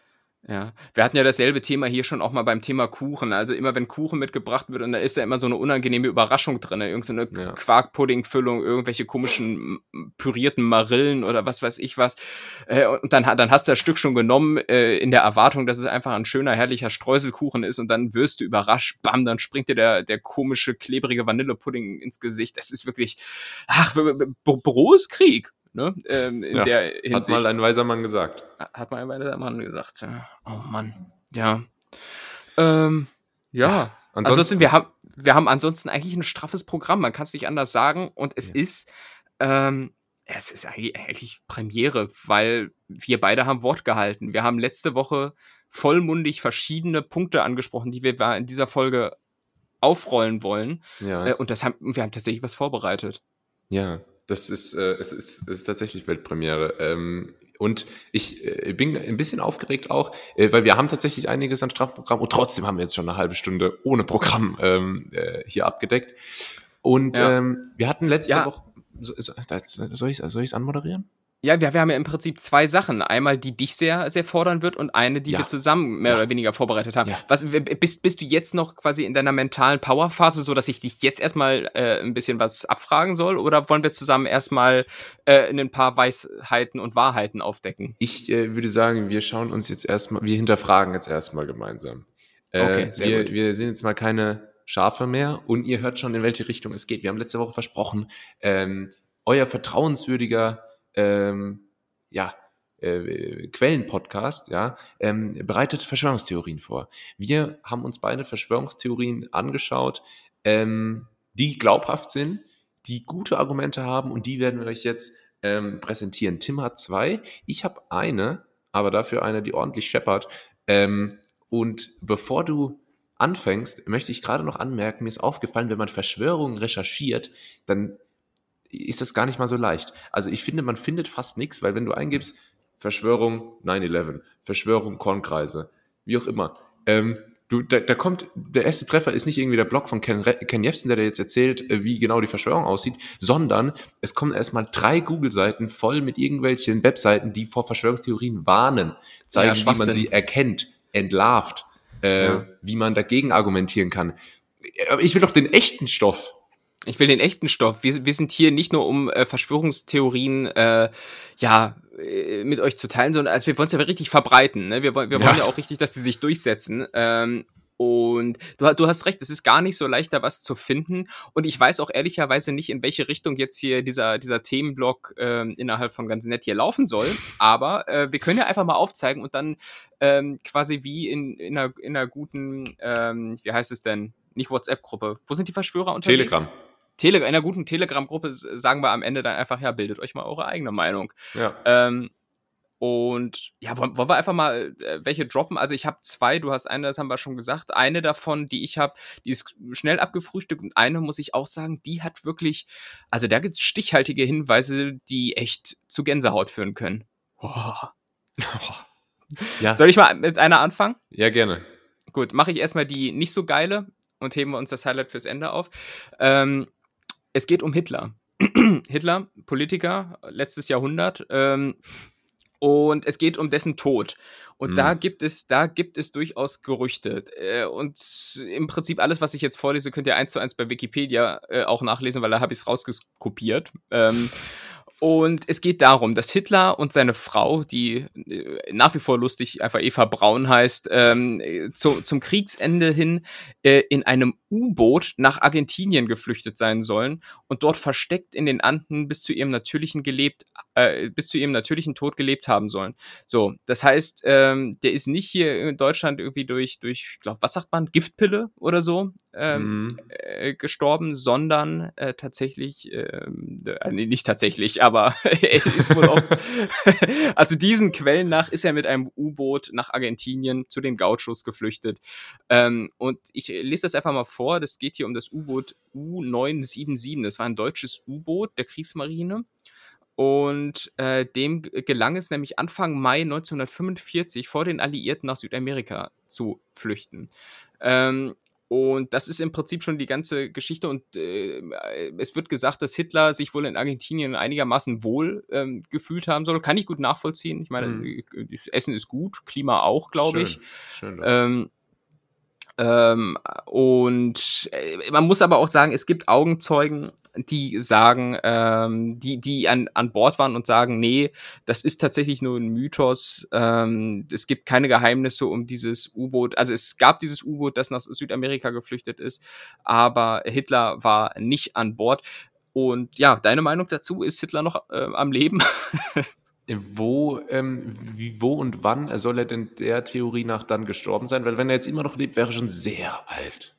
Ja, wir hatten ja dasselbe Thema hier schon auch mal beim Thema Kuchen. Also immer wenn Kuchen mitgebracht wird und da ist ja immer so eine unangenehme Überraschung drin, irgend so eine ja. Quarkpuddingfüllung, irgendwelche komischen pürierten Marillen oder was weiß ich was. Äh, und dann, dann hast du das Stück schon genommen äh, in der Erwartung, dass es einfach ein schöner, herrlicher Streuselkuchen ist und dann wirst du überrascht, bam, dann springt dir der, der komische, klebrige Vanillepudding ins Gesicht. Das ist wirklich, ach, Büro ist Krieg. Ne? Ähm, in ja, der Hinsicht. Hat mal ein weiser Mann gesagt. Hat mal ein weiser Mann gesagt. Oh Mann. Ja. Ähm, ja. ja ansonsten, ansonsten, wir haben, wir haben ansonsten eigentlich ein straffes Programm. Man kann es nicht anders sagen. Und es ja. ist, ähm, es ist eigentlich, eigentlich Premiere, weil wir beide haben Wort gehalten. Wir haben letzte Woche vollmundig verschiedene Punkte angesprochen, die wir in dieser Folge aufrollen wollen. Ja. Äh, und das haben, wir haben tatsächlich was vorbereitet. Ja, das ist, äh, es ist, es ist tatsächlich Weltpremiere. Ähm, und ich äh, bin ein bisschen aufgeregt auch, äh, weil wir haben tatsächlich einiges an Strafprogramm und trotzdem haben wir jetzt schon eine halbe Stunde ohne Programm ähm, äh, hier abgedeckt. Und ja. ähm, wir hatten letzte ja. Woche. Soll ich es soll anmoderieren? Ja, wir, wir haben ja im Prinzip zwei Sachen. Einmal, die dich sehr, sehr fordern wird und eine, die ja. wir zusammen mehr ja. oder weniger vorbereitet haben. Ja. Was, bist, bist du jetzt noch quasi in deiner mentalen Powerphase, so dass ich dich jetzt erstmal äh, ein bisschen was abfragen soll? Oder wollen wir zusammen erstmal äh, ein paar Weisheiten und Wahrheiten aufdecken? Ich äh, würde sagen, wir schauen uns jetzt erstmal, wir hinterfragen jetzt erstmal gemeinsam. Äh, okay, sehr wir, gut. wir sind jetzt mal keine Schafe mehr und ihr hört schon, in welche Richtung es geht. Wir haben letzte Woche versprochen, ähm, euer vertrauenswürdiger ähm, ja, äh, Quellenpodcast, ja, ähm, bereitet Verschwörungstheorien vor. Wir haben uns beide Verschwörungstheorien angeschaut, ähm, die glaubhaft sind, die gute Argumente haben und die werden wir euch jetzt ähm, präsentieren. Tim hat zwei, ich habe eine, aber dafür eine, die ordentlich scheppert. Ähm, und bevor du anfängst, möchte ich gerade noch anmerken, mir ist aufgefallen, wenn man Verschwörungen recherchiert, dann ist das gar nicht mal so leicht. Also ich finde, man findet fast nichts, weil wenn du eingibst, Verschwörung 9-11, Verschwörung Kornkreise, wie auch immer, ähm, du, da, da kommt, der erste Treffer ist nicht irgendwie der Blog von Ken, Ken Jebsen, der dir jetzt erzählt, äh, wie genau die Verschwörung aussieht, sondern es kommen erstmal drei Google-Seiten voll mit irgendwelchen Webseiten, die vor Verschwörungstheorien warnen, zeigen, ja, wie man sie erkennt, entlarvt, äh, ja. wie man dagegen argumentieren kann. Aber ich will doch den echten Stoff. Ich will den echten Stoff. Wir, wir sind hier nicht nur, um äh, Verschwörungstheorien äh, ja äh, mit euch zu teilen, sondern also wir wollen es ja richtig verbreiten. Ne? Wir, wir wollen ja. ja auch richtig, dass die sich durchsetzen. Ähm, und du, du, hast recht, es ist gar nicht so leicht, da was zu finden. Und ich weiß auch ehrlicherweise nicht, in welche Richtung jetzt hier dieser, dieser Themenblock äh, innerhalb von ganz nett hier laufen soll. Aber äh, wir können ja einfach mal aufzeigen und dann ähm, quasi wie in, in, einer, in einer guten, ähm, wie heißt es denn? Nicht WhatsApp-Gruppe. Wo sind die Verschwörer unterwegs? Telegram. Tele in einer guten Telegram-Gruppe sagen wir am Ende dann einfach, ja, bildet euch mal eure eigene Meinung. Ja. Ähm, und ja, wollen, wollen wir einfach mal äh, welche droppen? Also ich habe zwei, du hast eine, das haben wir schon gesagt. Eine davon, die ich habe, die ist schnell abgefrühstückt und eine muss ich auch sagen, die hat wirklich, also da gibt es stichhaltige Hinweise, die echt zu Gänsehaut führen können. Oh. ja. Soll ich mal mit einer anfangen? Ja, gerne. Gut, mache ich erstmal die nicht so geile und heben wir uns das Highlight fürs Ende auf. Ähm, es geht um Hitler. Hitler, Politiker, letztes Jahrhundert. Ähm, und es geht um dessen Tod. Und mhm. da gibt es, da gibt es durchaus Gerüchte. Äh, und im Prinzip alles, was ich jetzt vorlese, könnt ihr eins zu eins bei Wikipedia äh, auch nachlesen, weil da habe ich es rausgekopiert. Ähm, und es geht darum, dass Hitler und seine Frau, die äh, nach wie vor lustig einfach Eva Braun heißt, ähm, zu, zum Kriegsende hin äh, in einem U-Boot nach Argentinien geflüchtet sein sollen und dort versteckt in den Anden bis zu ihrem natürlichen gelebt, äh, bis zu ihrem natürlichen Tod gelebt haben sollen. So, das heißt, ähm, der ist nicht hier in Deutschland irgendwie durch, durch, ich glaube, was sagt man, Giftpille oder so ähm, mhm. äh, gestorben, sondern äh, tatsächlich, ähm, äh, nee, nicht tatsächlich, aber er ist wohl auch, also diesen Quellen nach ist er mit einem U-Boot nach Argentinien zu den Gauchos geflüchtet. Ähm, und ich lese das einfach mal vor, das geht hier um das U-Boot U-977, das war ein deutsches U-Boot der Kriegsmarine. Und äh, dem gelang es nämlich Anfang Mai 1945 vor den Alliierten nach Südamerika zu flüchten. Ähm, und das ist im Prinzip schon die ganze Geschichte. Und äh, es wird gesagt, dass Hitler sich wohl in Argentinien einigermaßen wohl ähm, gefühlt haben soll. Kann ich gut nachvollziehen. Ich meine, mhm. Essen ist gut, Klima auch, glaube ich. Schön, ähm, ähm, und äh, man muss aber auch sagen, es gibt Augenzeugen, die sagen, ähm, die, die an, an Bord waren und sagen, nee, das ist tatsächlich nur ein Mythos. Ähm, es gibt keine Geheimnisse um dieses U-Boot. Also es gab dieses U-Boot, das nach Südamerika geflüchtet ist, aber Hitler war nicht an Bord. Und ja, deine Meinung dazu, ist Hitler noch äh, am Leben? Wo, ähm, wie, wo und wann soll er denn der Theorie nach dann gestorben sein? Weil wenn er jetzt immer noch lebt, wäre er schon sehr alt.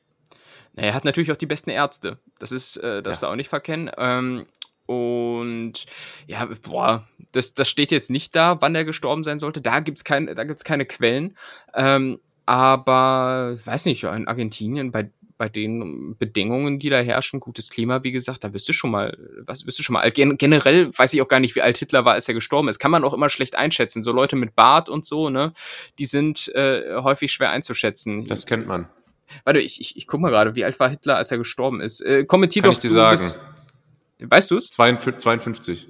Er hat natürlich auch die besten Ärzte. Das ist, äh, das ja. auch nicht verkennen. Ähm, und ja, boah, das, das steht jetzt nicht da, wann er gestorben sein sollte. Da gibt's kein, da gibt's keine Quellen. Ähm, aber weiß nicht, in Argentinien, bei, bei den Bedingungen, die da herrschen, gutes Klima, wie gesagt, da wirst du schon mal, was wirst du schon mal alt. Gen generell weiß ich auch gar nicht, wie alt Hitler war, als er gestorben ist. Kann man auch immer schlecht einschätzen. So Leute mit Bart und so, ne, die sind äh, häufig schwer einzuschätzen. Das kennt man. Warte, ich, ich, ich guck mal gerade, wie alt war Hitler, als er gestorben ist. Äh, kommentier Kann doch. ich dir sagen. Bist, weißt du es? 52.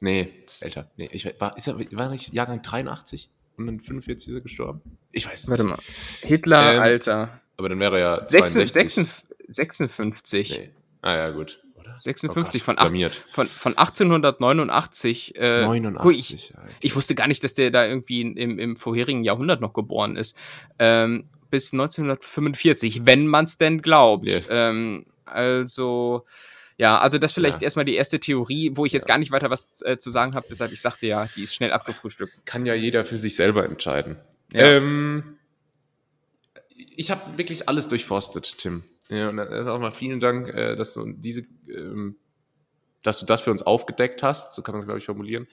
Nee, älter. Nee, ich war, ist er, war nicht Jahrgang 83? Und dann 45 ist er gestorben? Ich weiß nicht. Warte mal. Hitler, ähm, Alter. Aber dann wäre er ja 62. 56. Nee. Ah ja, gut. Oder? 56 oh von, acht, von, von 1889. Äh, 89. Ich, ich, wusste gar nicht, dass der da irgendwie im, im vorherigen Jahrhundert noch geboren ist. Ähm, bis 1945, wenn man es denn glaubt. Yeah. Ähm, also, ja, also das vielleicht ja. erstmal die erste Theorie, wo ich jetzt ja. gar nicht weiter was äh, zu sagen habe. Deshalb, ich sagte ja, die ist schnell abgefrühstückt. Kann ja jeder für sich selber entscheiden. Ja. Ähm, ich habe wirklich alles durchforstet, Tim. Ja, und erst auch mal vielen Dank, äh, dass du diese, ähm, dass du das für uns aufgedeckt hast. So kann man es, glaube ich, formulieren.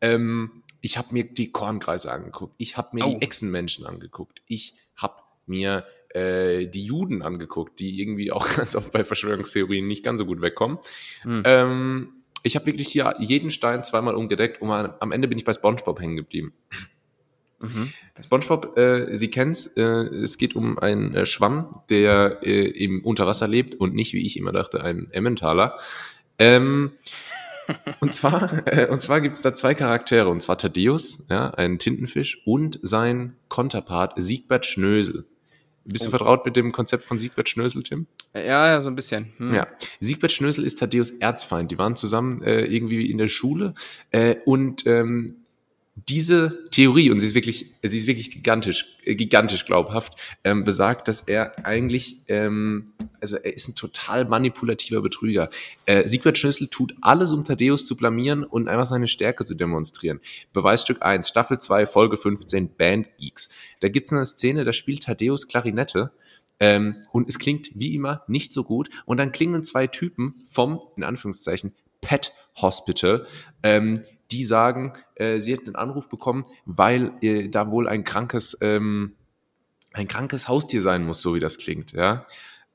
Ähm, ich habe mir die Kornkreise angeguckt. Ich habe mir oh. die Echsenmenschen angeguckt. Ich habe mir äh, die Juden angeguckt, die irgendwie auch ganz oft bei Verschwörungstheorien nicht ganz so gut wegkommen. Mhm. Ähm, ich habe wirklich hier jeden Stein zweimal umgedeckt und am Ende bin ich bei SpongeBob hängen geblieben. Mhm. SpongeBob, äh, Sie kennt's, äh, es geht um einen äh, Schwamm, der äh, im Unterwasser lebt und nicht, wie ich immer dachte, ein Emmentaler. Ähm, und zwar, äh, und zwar gibt's da zwei Charaktere, und zwar Thaddeus, ja, ein Tintenfisch, und sein Konterpart Siegbert Schnösel. Bist oh. du vertraut mit dem Konzept von Siegbert Schnösel, Tim? Ja, ja, so ein bisschen. Hm. Ja. Siegbert Schnösel ist Thaddeus Erzfeind. Die waren zusammen äh, irgendwie in der Schule äh, und ähm, diese Theorie, und sie ist wirklich, sie ist wirklich gigantisch, äh, gigantisch glaubhaft, ähm, besagt, dass er eigentlich, ähm, also er ist ein total manipulativer Betrüger. Äh, Siegbert Schlüssel tut alles, um Thaddeus zu blamieren und einfach seine Stärke zu demonstrieren. Beweisstück 1, Staffel 2, Folge 15, Band Geeks. Da gibt's eine Szene, da spielt Thaddeus Klarinette ähm, und es klingt wie immer nicht so gut. Und dann klingen zwei Typen vom, in Anführungszeichen, Pet Hospital, ähm, die sagen, äh, sie hätten einen Anruf bekommen, weil äh, da wohl ein krankes, ähm, ein krankes Haustier sein muss, so wie das klingt, ja.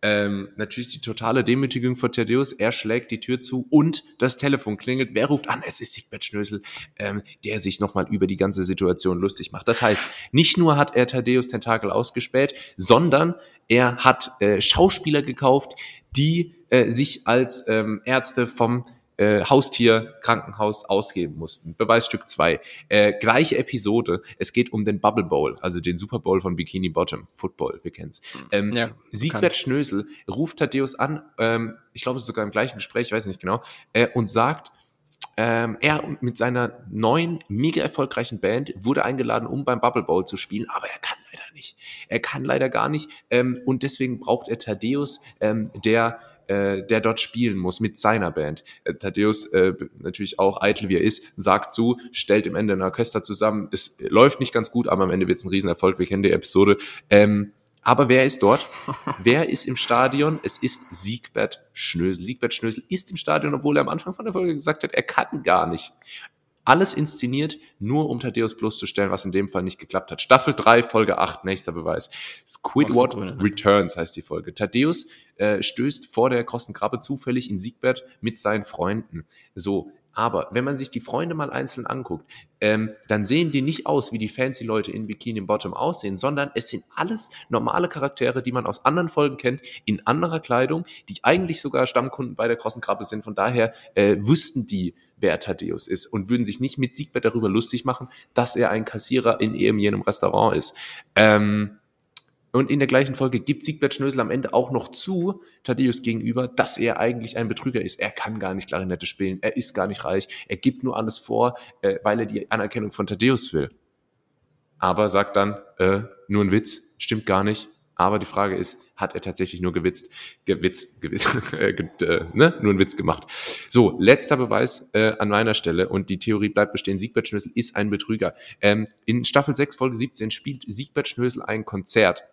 Ähm, natürlich die totale Demütigung von Thaddeus. Er schlägt die Tür zu und das Telefon klingelt. Wer ruft an? Es ist Siegbert Schnösel, ähm, der sich nochmal über die ganze Situation lustig macht. Das heißt, nicht nur hat er Thaddeus Tentakel ausgespäht, sondern er hat äh, Schauspieler gekauft, die äh, sich als ähm, Ärzte vom äh, Haustier Krankenhaus ausgeben mussten. Beweisstück 2. Äh, gleiche Episode. Es geht um den Bubble Bowl, also den Super Bowl von Bikini Bottom. Football, wir kennen's. Ähm, ja, Siegbert Schnösel ruft Thaddeus an, ähm, ich glaube, es ist sogar im gleichen Gespräch, ich weiß nicht genau, äh, und sagt, ähm, er mit seiner neuen, mega erfolgreichen Band wurde eingeladen, um beim Bubble Bowl zu spielen, aber er kann leider nicht. Er kann leider gar nicht. Ähm, und deswegen braucht er Thaddeus, ähm, der äh, der dort spielen muss mit seiner Band. Äh, Thaddeus, äh, natürlich auch eitel wie er ist, sagt zu, stellt im Ende ein Orchester zusammen. Es läuft nicht ganz gut, aber am Ende wird es ein Riesenerfolg. Wir kennen die Episode. Ähm, aber wer ist dort? wer ist im Stadion? Es ist Siegbert Schnösel. Siegbert Schnösel ist im Stadion, obwohl er am Anfang von der Folge gesagt hat, er kann gar nicht. Alles inszeniert, nur um Thaddeus bloßzustellen, was in dem Fall nicht geklappt hat. Staffel 3, Folge 8, nächster Beweis. Squidward Returns heißt die Folge. Thaddeus äh, stößt vor der krossen Krabbe zufällig in Siegbert mit seinen Freunden. So, aber wenn man sich die Freunde mal einzeln anguckt, ähm, dann sehen die nicht aus, wie die fancy Leute in Bikini Bottom aussehen, sondern es sind alles normale Charaktere, die man aus anderen Folgen kennt, in anderer Kleidung, die eigentlich sogar Stammkunden bei der Krossen Krabbe sind. Von daher äh, wüssten die, wer Thaddeus ist und würden sich nicht mit Siegbert darüber lustig machen, dass er ein Kassierer in eben jenem Restaurant ist. Ähm, und in der gleichen Folge gibt Siegbert Schnösel am Ende auch noch zu, Thaddeus gegenüber, dass er eigentlich ein Betrüger ist. Er kann gar nicht Klarinette spielen, er ist gar nicht reich, er gibt nur alles vor, äh, weil er die Anerkennung von Thaddeus will. Aber sagt dann, äh, nur ein Witz, stimmt gar nicht. Aber die Frage ist, hat er tatsächlich nur gewitzt, gewitzt, gewitzt äh, äh, ne? nur einen Witz gemacht. So, letzter Beweis äh, an meiner Stelle und die Theorie bleibt bestehen, Siegbert Schnösel ist ein Betrüger. Ähm, in Staffel 6, Folge 17 spielt Siegbert Schnösel ein Konzert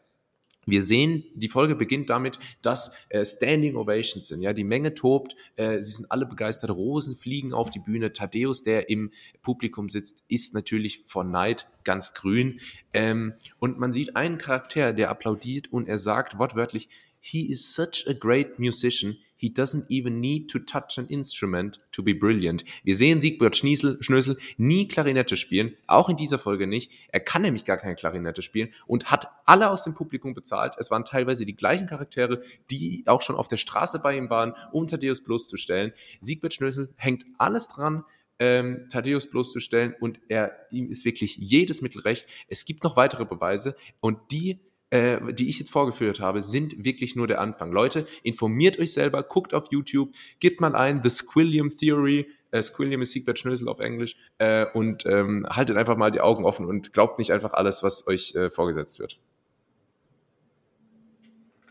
wir sehen, die Folge beginnt damit, dass äh, Standing Ovations sind. Ja, die Menge tobt, äh, sie sind alle begeistert, Rosen fliegen auf die Bühne. Thaddeus, der im Publikum sitzt, ist natürlich vor Neid ganz grün. Ähm, und man sieht einen Charakter, der applaudiert und er sagt wortwörtlich, He is such a great musician. He doesn't even need to touch an instrument to be brilliant. Wir sehen Siegbert Schniesel, Schnösel nie Klarinette spielen, auch in dieser Folge nicht. Er kann nämlich gar keine Klarinette spielen und hat alle aus dem Publikum bezahlt. Es waren teilweise die gleichen Charaktere, die auch schon auf der Straße bei ihm waren, um Thaddeus bloßzustellen. Siegbert Schnösel hängt alles dran, ähm, Thaddeus bloßzustellen und er, ihm ist wirklich jedes Mittel recht. Es gibt noch weitere Beweise und die äh, die ich jetzt vorgeführt habe, sind wirklich nur der Anfang. Leute, informiert euch selber, guckt auf YouTube, gebt mal ein The Squillium Theory, äh, Squillium ist Siegbert Schnösel auf Englisch, äh, und ähm, haltet einfach mal die Augen offen und glaubt nicht einfach alles, was euch äh, vorgesetzt wird.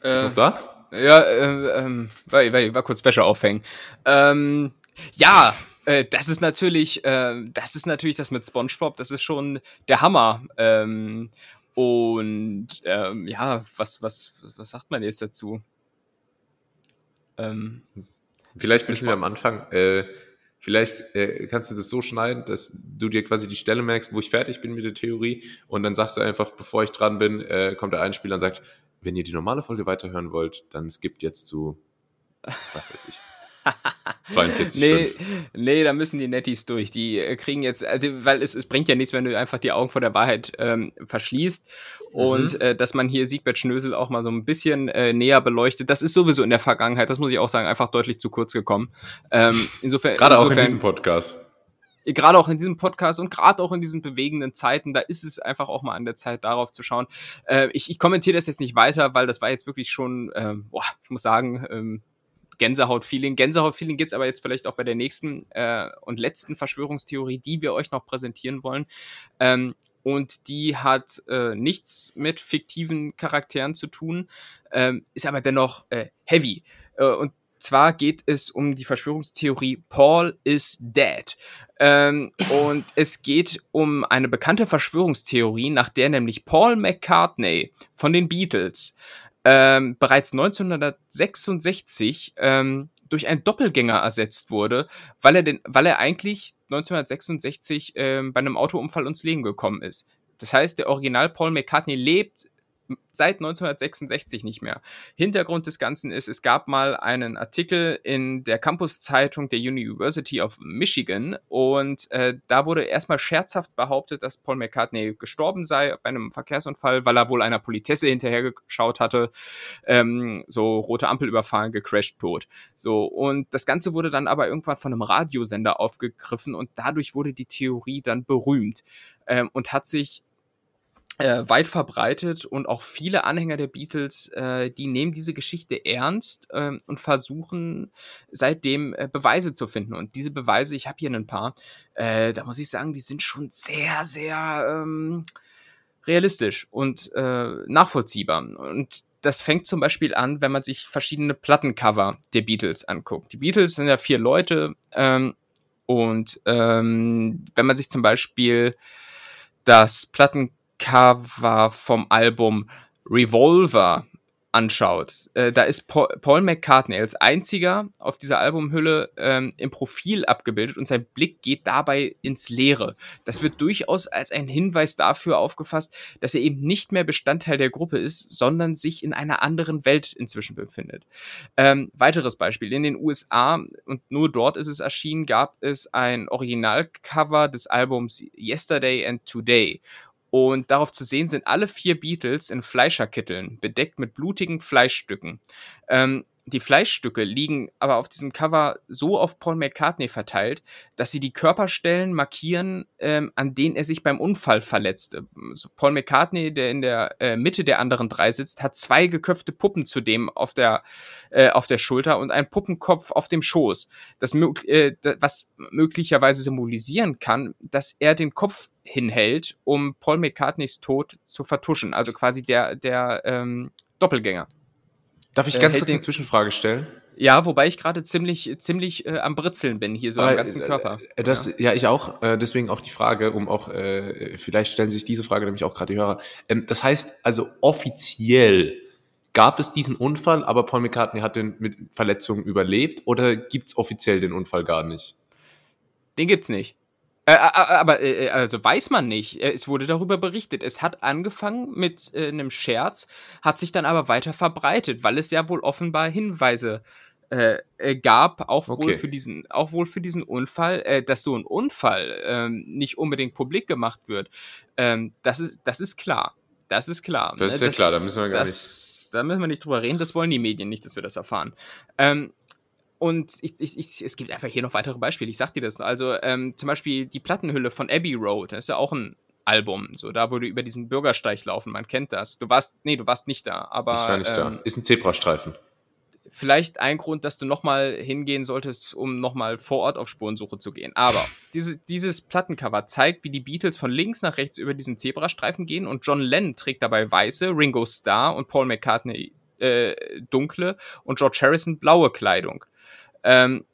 Äh, ist noch da? Ja, äh, ähm, war, war, war kurz Wäsche aufhängen. Ähm, ja, äh, das ist natürlich, äh, das ist natürlich das mit SpongeBob, das ist schon der Hammer. Ähm, und ähm, ja, was, was, was sagt man jetzt dazu? Ähm, vielleicht müssen wir am Anfang, äh, vielleicht äh, kannst du das so schneiden, dass du dir quasi die Stelle merkst, wo ich fertig bin mit der Theorie und dann sagst du einfach, bevor ich dran bin, äh, kommt der Einspieler und sagt, wenn ihr die normale Folge weiterhören wollt, dann skippt jetzt zu, was weiß ich. 42. nee, nee, da müssen die Netties durch. Die äh, kriegen jetzt, also, weil es, es bringt ja nichts, wenn du einfach die Augen vor der Wahrheit ähm, verschließt. Mhm. Und äh, dass man hier Siegbert Schnösel auch mal so ein bisschen äh, näher beleuchtet, das ist sowieso in der Vergangenheit, das muss ich auch sagen, einfach deutlich zu kurz gekommen. Ähm, insofern. Gerade insofern, auch in diesem Podcast gerade auch in diesem Podcast und gerade auch in diesen bewegenden Zeiten, da ist es einfach auch mal an der Zeit, darauf zu schauen. Äh, ich, ich kommentiere das jetzt nicht weiter, weil das war jetzt wirklich schon, ähm, boah, ich muss sagen, ähm, Gänsehaut-Feeling. Gänsehaut-Feeling gibt es aber jetzt vielleicht auch bei der nächsten äh, und letzten Verschwörungstheorie, die wir euch noch präsentieren wollen. Ähm, und die hat äh, nichts mit fiktiven Charakteren zu tun, ähm, ist aber dennoch äh, heavy. Äh, und zwar geht es um die Verschwörungstheorie Paul is dead. Ähm, und es geht um eine bekannte Verschwörungstheorie, nach der nämlich Paul McCartney von den Beatles ähm, bereits 1966 ähm, durch einen Doppelgänger ersetzt wurde, weil er, den, weil er eigentlich 1966 ähm, bei einem Autounfall ums Leben gekommen ist. Das heißt, der Original Paul McCartney lebt seit 1966 nicht mehr. Hintergrund des Ganzen ist, es gab mal einen Artikel in der Campus-Zeitung der University of Michigan und äh, da wurde erstmal scherzhaft behauptet, dass Paul McCartney gestorben sei bei einem Verkehrsunfall, weil er wohl einer Politesse hinterhergeschaut hatte, ähm, so rote Ampel überfahren, gecrashed, tot. So, und das Ganze wurde dann aber irgendwann von einem Radiosender aufgegriffen und dadurch wurde die Theorie dann berühmt ähm, und hat sich äh, weit verbreitet und auch viele Anhänger der Beatles, äh, die nehmen diese Geschichte ernst äh, und versuchen seitdem äh, Beweise zu finden. Und diese Beweise, ich habe hier ein paar, äh, da muss ich sagen, die sind schon sehr, sehr ähm, realistisch und äh, nachvollziehbar. Und das fängt zum Beispiel an, wenn man sich verschiedene Plattencover der Beatles anguckt. Die Beatles sind ja vier Leute ähm, und ähm, wenn man sich zum Beispiel das Plattencover vom Album Revolver anschaut, äh, da ist Paul, Paul, McCartney als einziger auf dieser Albumhülle ähm, im Profil abgebildet und sein Blick geht dabei ins Leere. Das wird durchaus als ein Hinweis dafür aufgefasst, dass er eben nicht mehr Bestandteil der Gruppe ist, sondern sich in einer anderen Welt inzwischen befindet. Ähm, weiteres Beispiel. In den USA, und nur dort ist es erschienen, gab es ein Originalcover des Albums Yesterday and Today. Und darauf zu sehen sind alle vier Beatles in Fleischerkitteln, bedeckt mit blutigen Fleischstücken. Ähm, die Fleischstücke liegen aber auf diesem Cover so auf Paul McCartney verteilt, dass sie die Körperstellen markieren, ähm, an denen er sich beim Unfall verletzte. Also Paul McCartney, der in der äh, Mitte der anderen drei sitzt, hat zwei geköpfte Puppen zudem auf der, äh, auf der Schulter und einen Puppenkopf auf dem Schoß. Das, äh, was möglicherweise symbolisieren kann, dass er den Kopf hinhält, um Paul McCartneys Tod zu vertuschen. Also quasi der, der ähm, Doppelgänger. Darf ich äh, ganz kurz eine Zwischenfrage stellen? Ja, wobei ich gerade ziemlich, ziemlich äh, am Britzeln bin, hier so Aber, am ganzen Körper. Äh, das, ja. ja. ich auch. Äh, deswegen auch die Frage, um auch, äh, vielleicht stellen sich diese Frage nämlich auch gerade die Hörer. Ähm, das heißt also offiziell gab es diesen Unfall, aber Paul McCartney hat den mit Verletzungen überlebt oder gibt es offiziell den Unfall gar nicht? Den gibt's nicht. Äh, äh, äh, aber äh, also weiß man nicht. Es wurde darüber berichtet. Es hat angefangen mit äh, einem Scherz, hat sich dann aber weiter verbreitet, weil es ja wohl offenbar Hinweise äh, gab, auch okay. wohl für diesen, auch wohl für diesen Unfall, dass so ein Unfall ähm, nicht unbedingt publik gemacht wird. Ähm, das ist, das ist klar. Das ist klar. Das ist ja das, klar. Da müssen wir gar das, nicht. Da müssen wir nicht drüber reden. Das wollen die Medien nicht, dass wir das erfahren. Ähm, und ich, ich, ich, es gibt einfach hier noch weitere Beispiele. Ich sag dir das. Also ähm, zum Beispiel die Plattenhülle von Abbey Road. Das ist ja auch ein Album. So, da wo du über diesen Bürgersteig laufen. Man kennt das. Du warst, nee, du warst nicht da. Aber ich war nicht ähm, da. Ist ein Zebrastreifen. Vielleicht ein Grund, dass du nochmal hingehen solltest, um nochmal vor Ort auf Spurensuche zu gehen. Aber diese, dieses Plattencover zeigt, wie die Beatles von links nach rechts über diesen Zebrastreifen gehen und John Lennon trägt dabei weiße, Ringo Starr und Paul McCartney äh, dunkle und George Harrison blaue Kleidung. Ähm,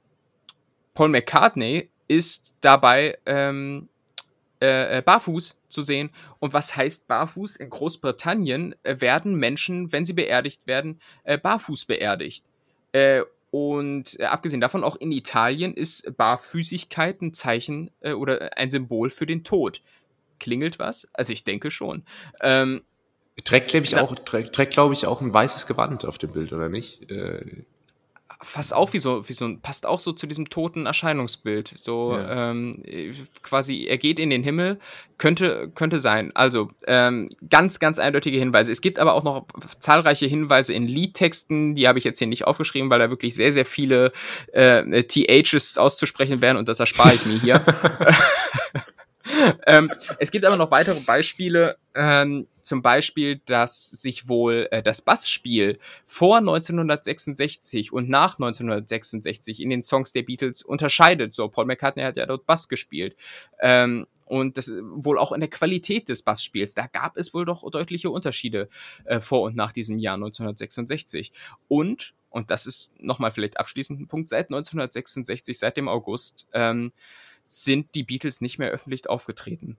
Paul McCartney ist dabei ähm, äh, äh, barfuß zu sehen. Und was heißt barfuß? In Großbritannien äh, werden Menschen, wenn sie beerdigt werden, äh, barfuß beerdigt. Äh, und äh, abgesehen davon, auch in Italien ist Barfüßigkeit ein Zeichen oder ein Symbol für den Tod. Klingelt was? Also ich denke schon. Ähm, trägt, glaube ich, auch, trägt, trägt, glaube ich, auch ein weißes Gewand auf dem Bild, oder nicht? Äh, fast auch wie so, wie so ein, passt auch so zu diesem toten Erscheinungsbild. So ja. ähm, quasi, er geht in den Himmel, könnte, könnte sein. Also ähm, ganz, ganz eindeutige Hinweise. Es gibt aber auch noch zahlreiche Hinweise in Liedtexten, die habe ich jetzt hier nicht aufgeschrieben, weil da wirklich sehr, sehr viele äh, THs auszusprechen wären und das erspare ich mir hier. ähm, es gibt aber noch weitere Beispiele, ähm, zum Beispiel, dass sich wohl äh, das Bassspiel vor 1966 und nach 1966 in den Songs der Beatles unterscheidet. So, Paul McCartney hat ja dort Bass gespielt. Ähm, und das wohl auch in der Qualität des Bassspiels. Da gab es wohl doch deutliche Unterschiede äh, vor und nach diesem Jahr 1966. Und, und das ist nochmal vielleicht abschließend ein Punkt, seit 1966, seit dem August, ähm, sind die Beatles nicht mehr öffentlich aufgetreten.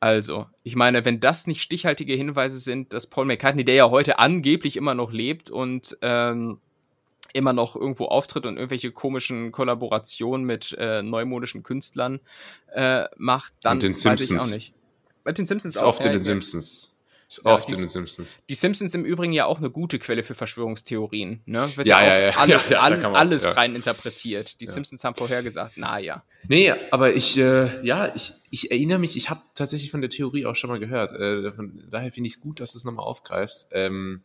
Also, ich meine, wenn das nicht stichhaltige Hinweise sind, dass Paul McCartney, der ja heute angeblich immer noch lebt und ähm, immer noch irgendwo auftritt und irgendwelche komischen Kollaborationen mit äh, neumodischen Künstlern äh, macht, dann weiß ich auch nicht. Mit den Simpsons auch. Oft in den Simpsons. Ist ja, oft die, in den Simpsons. Die Simpsons im Übrigen ja auch eine gute Quelle für Verschwörungstheorien. Ne? Wird ja, ja, ja. Alles, ja, an, alles ja. rein interpretiert. Die Simpsons haben vorhergesagt, naja. Nee, aber ich, äh, ja, ich, ich erinnere mich, ich habe tatsächlich von der Theorie auch schon mal gehört. Äh, von daher finde ich es gut, dass du es nochmal aufgreifst. Ähm,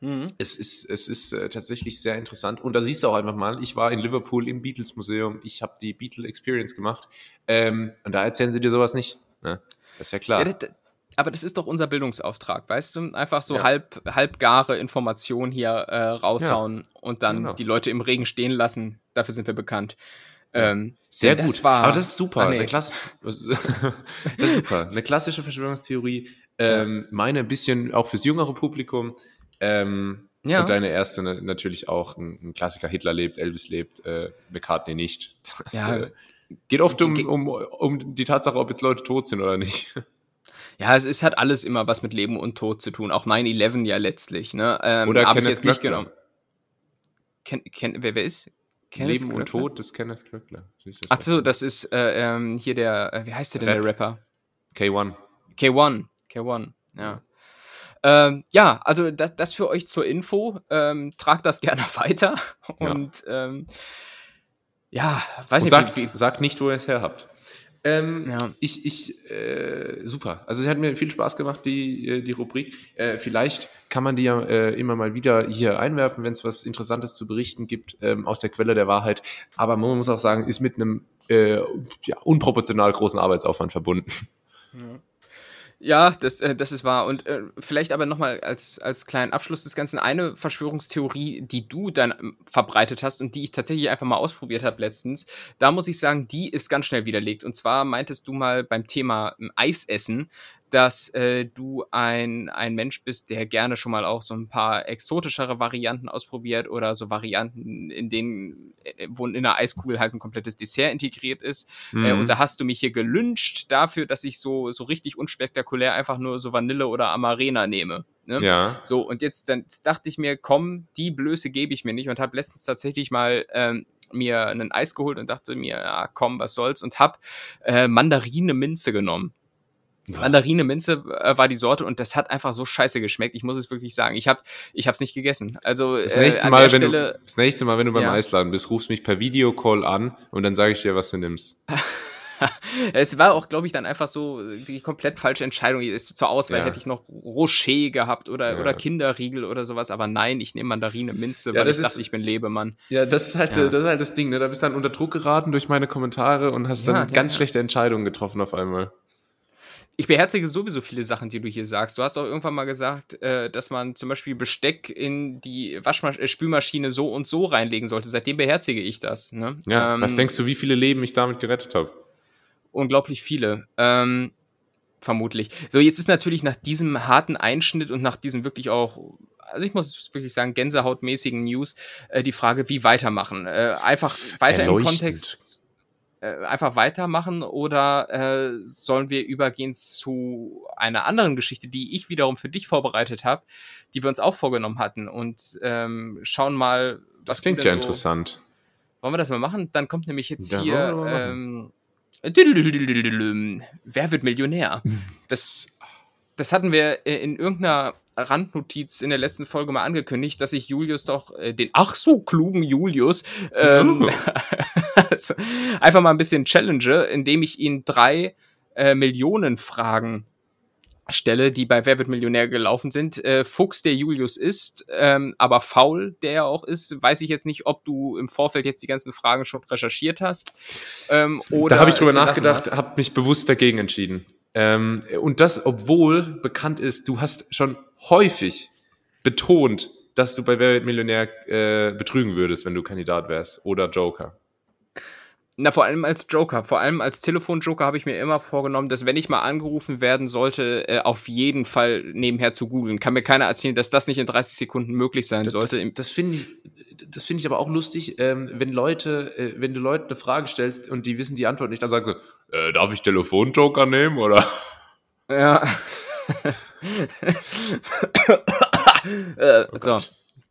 mhm. Es ist, es ist äh, tatsächlich sehr interessant. Und da siehst du auch einfach mal, ich war in Liverpool im Beatles Museum, ich habe die Beatle Experience gemacht. Ähm, und da erzählen sie dir sowas nicht. Ne? Das ist ja klar. Ja, aber das ist doch unser Bildungsauftrag, weißt du? Einfach so ja. halb, halbgare Informationen hier äh, raushauen ja. und dann genau. die Leute im Regen stehen lassen. Dafür sind wir bekannt. Ähm, Sehr gut. war- Aber das ist super. Ah, nee. Eine Klasse, das ist super. Eine klassische Verschwörungstheorie. Ähm, meine ein bisschen auch fürs jüngere Publikum. Ähm, Ja. Und deine erste na- natürlich auch ein, Klassiker. Hitler lebt, Elvis lebt, äh, McCartney nicht. Das, Ja. äh, geht oft um, um, um die Tatsache, ob jetzt Leute tot sind oder nicht. Ja, es ist, hat alles immer was mit Leben und Tod zu tun. Auch 9-11 ja letztlich. Ne? Ähm, Oder hab ich jetzt nicht Glöckler. genommen. Ken, ken, wer, wer ist? Kenneth Leben und Glöckler? Tod des Kenneth Glöckler. Ach das? so, das ist äh, ähm, hier der, äh, wie heißt der denn, Rap. der Rapper? K1. K1. K1, ja. Ähm, ja, also das, das für euch zur Info. Ähm, tragt das gerne weiter. Ja. Und ähm, ja, weiß Und nicht, sagt, wie, sagt nicht, wo ihr es her habt. Ähm, Ja. Ich, ich, äh, super. Also es hat mir viel Spaß gemacht, die, äh, die Rubrik. Äh, vielleicht kann man die ja äh, immer mal wieder hier einwerfen, wenn es was Interessantes zu berichten gibt ähm, aus der Quelle der Wahrheit. Aber man muss auch sagen, ist mit einem äh, ja, unproportional großen Arbeitsaufwand verbunden. Ja, das, äh, das ist wahr. Und äh, vielleicht aber nochmal als, als kleinen Abschluss des Ganzen eine Verschwörungstheorie, die du dann ähm, verbreitet hast und die ich tatsächlich einfach mal ausprobiert habe letztens. Da muss ich sagen, die ist ganz schnell widerlegt. Und zwar meintest du mal beim Thema ähm, Eisessen, dass äh, du ein, ein Mensch bist, der gerne schon mal auch so ein paar exotischere Varianten ausprobiert oder so Varianten, in denen, äh, wo in einer Eiskugel halt ein komplettes Dessert integriert ist. Äh, Mhm. und da hast du mich hier gelünscht dafür, dass ich so, so richtig unspektakulär einfach nur so Vanille oder Amarena nehme. Ne? ja. So, und jetzt dann dachte ich mir, komm, die Blöße gebe ich mir nicht und habe letztens tatsächlich mal ähm, mir einen Eis geholt und dachte mir, ja, komm, was soll's und hab äh, Mandarine Minze genommen. Mandarine Minze äh, war die Sorte und das hat einfach so scheiße geschmeckt. Ich muss es wirklich sagen. Ich habe ich hab's nicht gegessen. Also Das äh, nächste, an Mal, wenn Stelle, du, das nächste Mal, wenn du beim Ja. Eisladen bist, rufst mich per Videocall an und dann sage ich dir, was du nimmst. Es war auch, glaube ich, dann einfach so die komplett falsche Entscheidung. Ist zur Auswahl Ja. hätte ich noch Rocher gehabt oder, Ja. oder Kinderriegel oder sowas, aber nein, ich nehme Mandarine Minze, Ja, weil das ich dachte, ist- ich bin Lebemann. Ja, das ist halt, Ja. äh, das ist halt das Ding, ne? Da bist du dann unter Druck geraten durch meine Kommentare und hast Ja, dann ja, ganz ja. schlechte Entscheidungen getroffen auf einmal. Ich beherzige sowieso viele Sachen, die du hier sagst. Du hast auch irgendwann mal gesagt, äh, dass man zum Beispiel Besteck in die Waschmasch äh, Spülmaschine so und so reinlegen sollte. Seitdem beherzige ich das. Ne? Ja, Ähm, was denkst du, wie viele Leben ich damit gerettet habe? unglaublich viele. Ähm, vermutlich. So, jetzt ist natürlich nach diesem harten Einschnitt und nach diesem wirklich auch, also ich muss wirklich sagen, gänsehautmäßigen News, äh, die Frage, wie weitermachen. Äh, einfach weiter im. Kontext, äh, einfach weitermachen oder äh, sollen wir übergehen zu einer anderen Geschichte, die ich wiederum für dich vorbereitet habe, die wir uns auch vorgenommen hatten und ähm, schauen mal, Das du klingt ja so- interessant. wollen wir das mal machen? Dann kommt nämlich jetzt Ja, hier. wir Ähm. Wer wird Millionär? Das, das hatten wir in irgendeiner Randnotiz in der letzten Folge mal angekündigt, dass ich Julius doch, äh, den ach so klugen Julius, ähm, also einfach mal ein bisschen challenge, indem ich ihn drei äh, Millionen Fragen stelle, die bei Wer wird Millionär gelaufen sind. Äh, Fuchs, der Julius ist, ähm, aber faul, der er auch ist, weiß ich jetzt nicht, ob du im Vorfeld jetzt die ganzen Fragen schon recherchiert hast. Ähm, oder da habe ich drüber nachgedacht, habe mich bewusst dagegen entschieden. Ähm, und das, obwohl bekannt ist, du hast schon häufig betont, dass du bei Wer wird Millionär äh, betrügen würdest, wenn du Kandidat wärst oder Joker. Na, vor allem als Joker, vor allem als Telefonjoker habe ich mir immer vorgenommen, dass wenn ich mal angerufen werden sollte, äh, auf jeden Fall nebenher zu googeln. Kann mir keiner erzählen, dass das nicht in 30 Sekunden möglich sein sollte. Das, das finde ich, das finde ich aber auch lustig, ähm, wenn Leute, äh, wenn du Leuten eine Frage stellst und die wissen die Antwort nicht, dann sagen sie, äh, darf ich Telefonjoker nehmen oder? ja. äh, Oh so.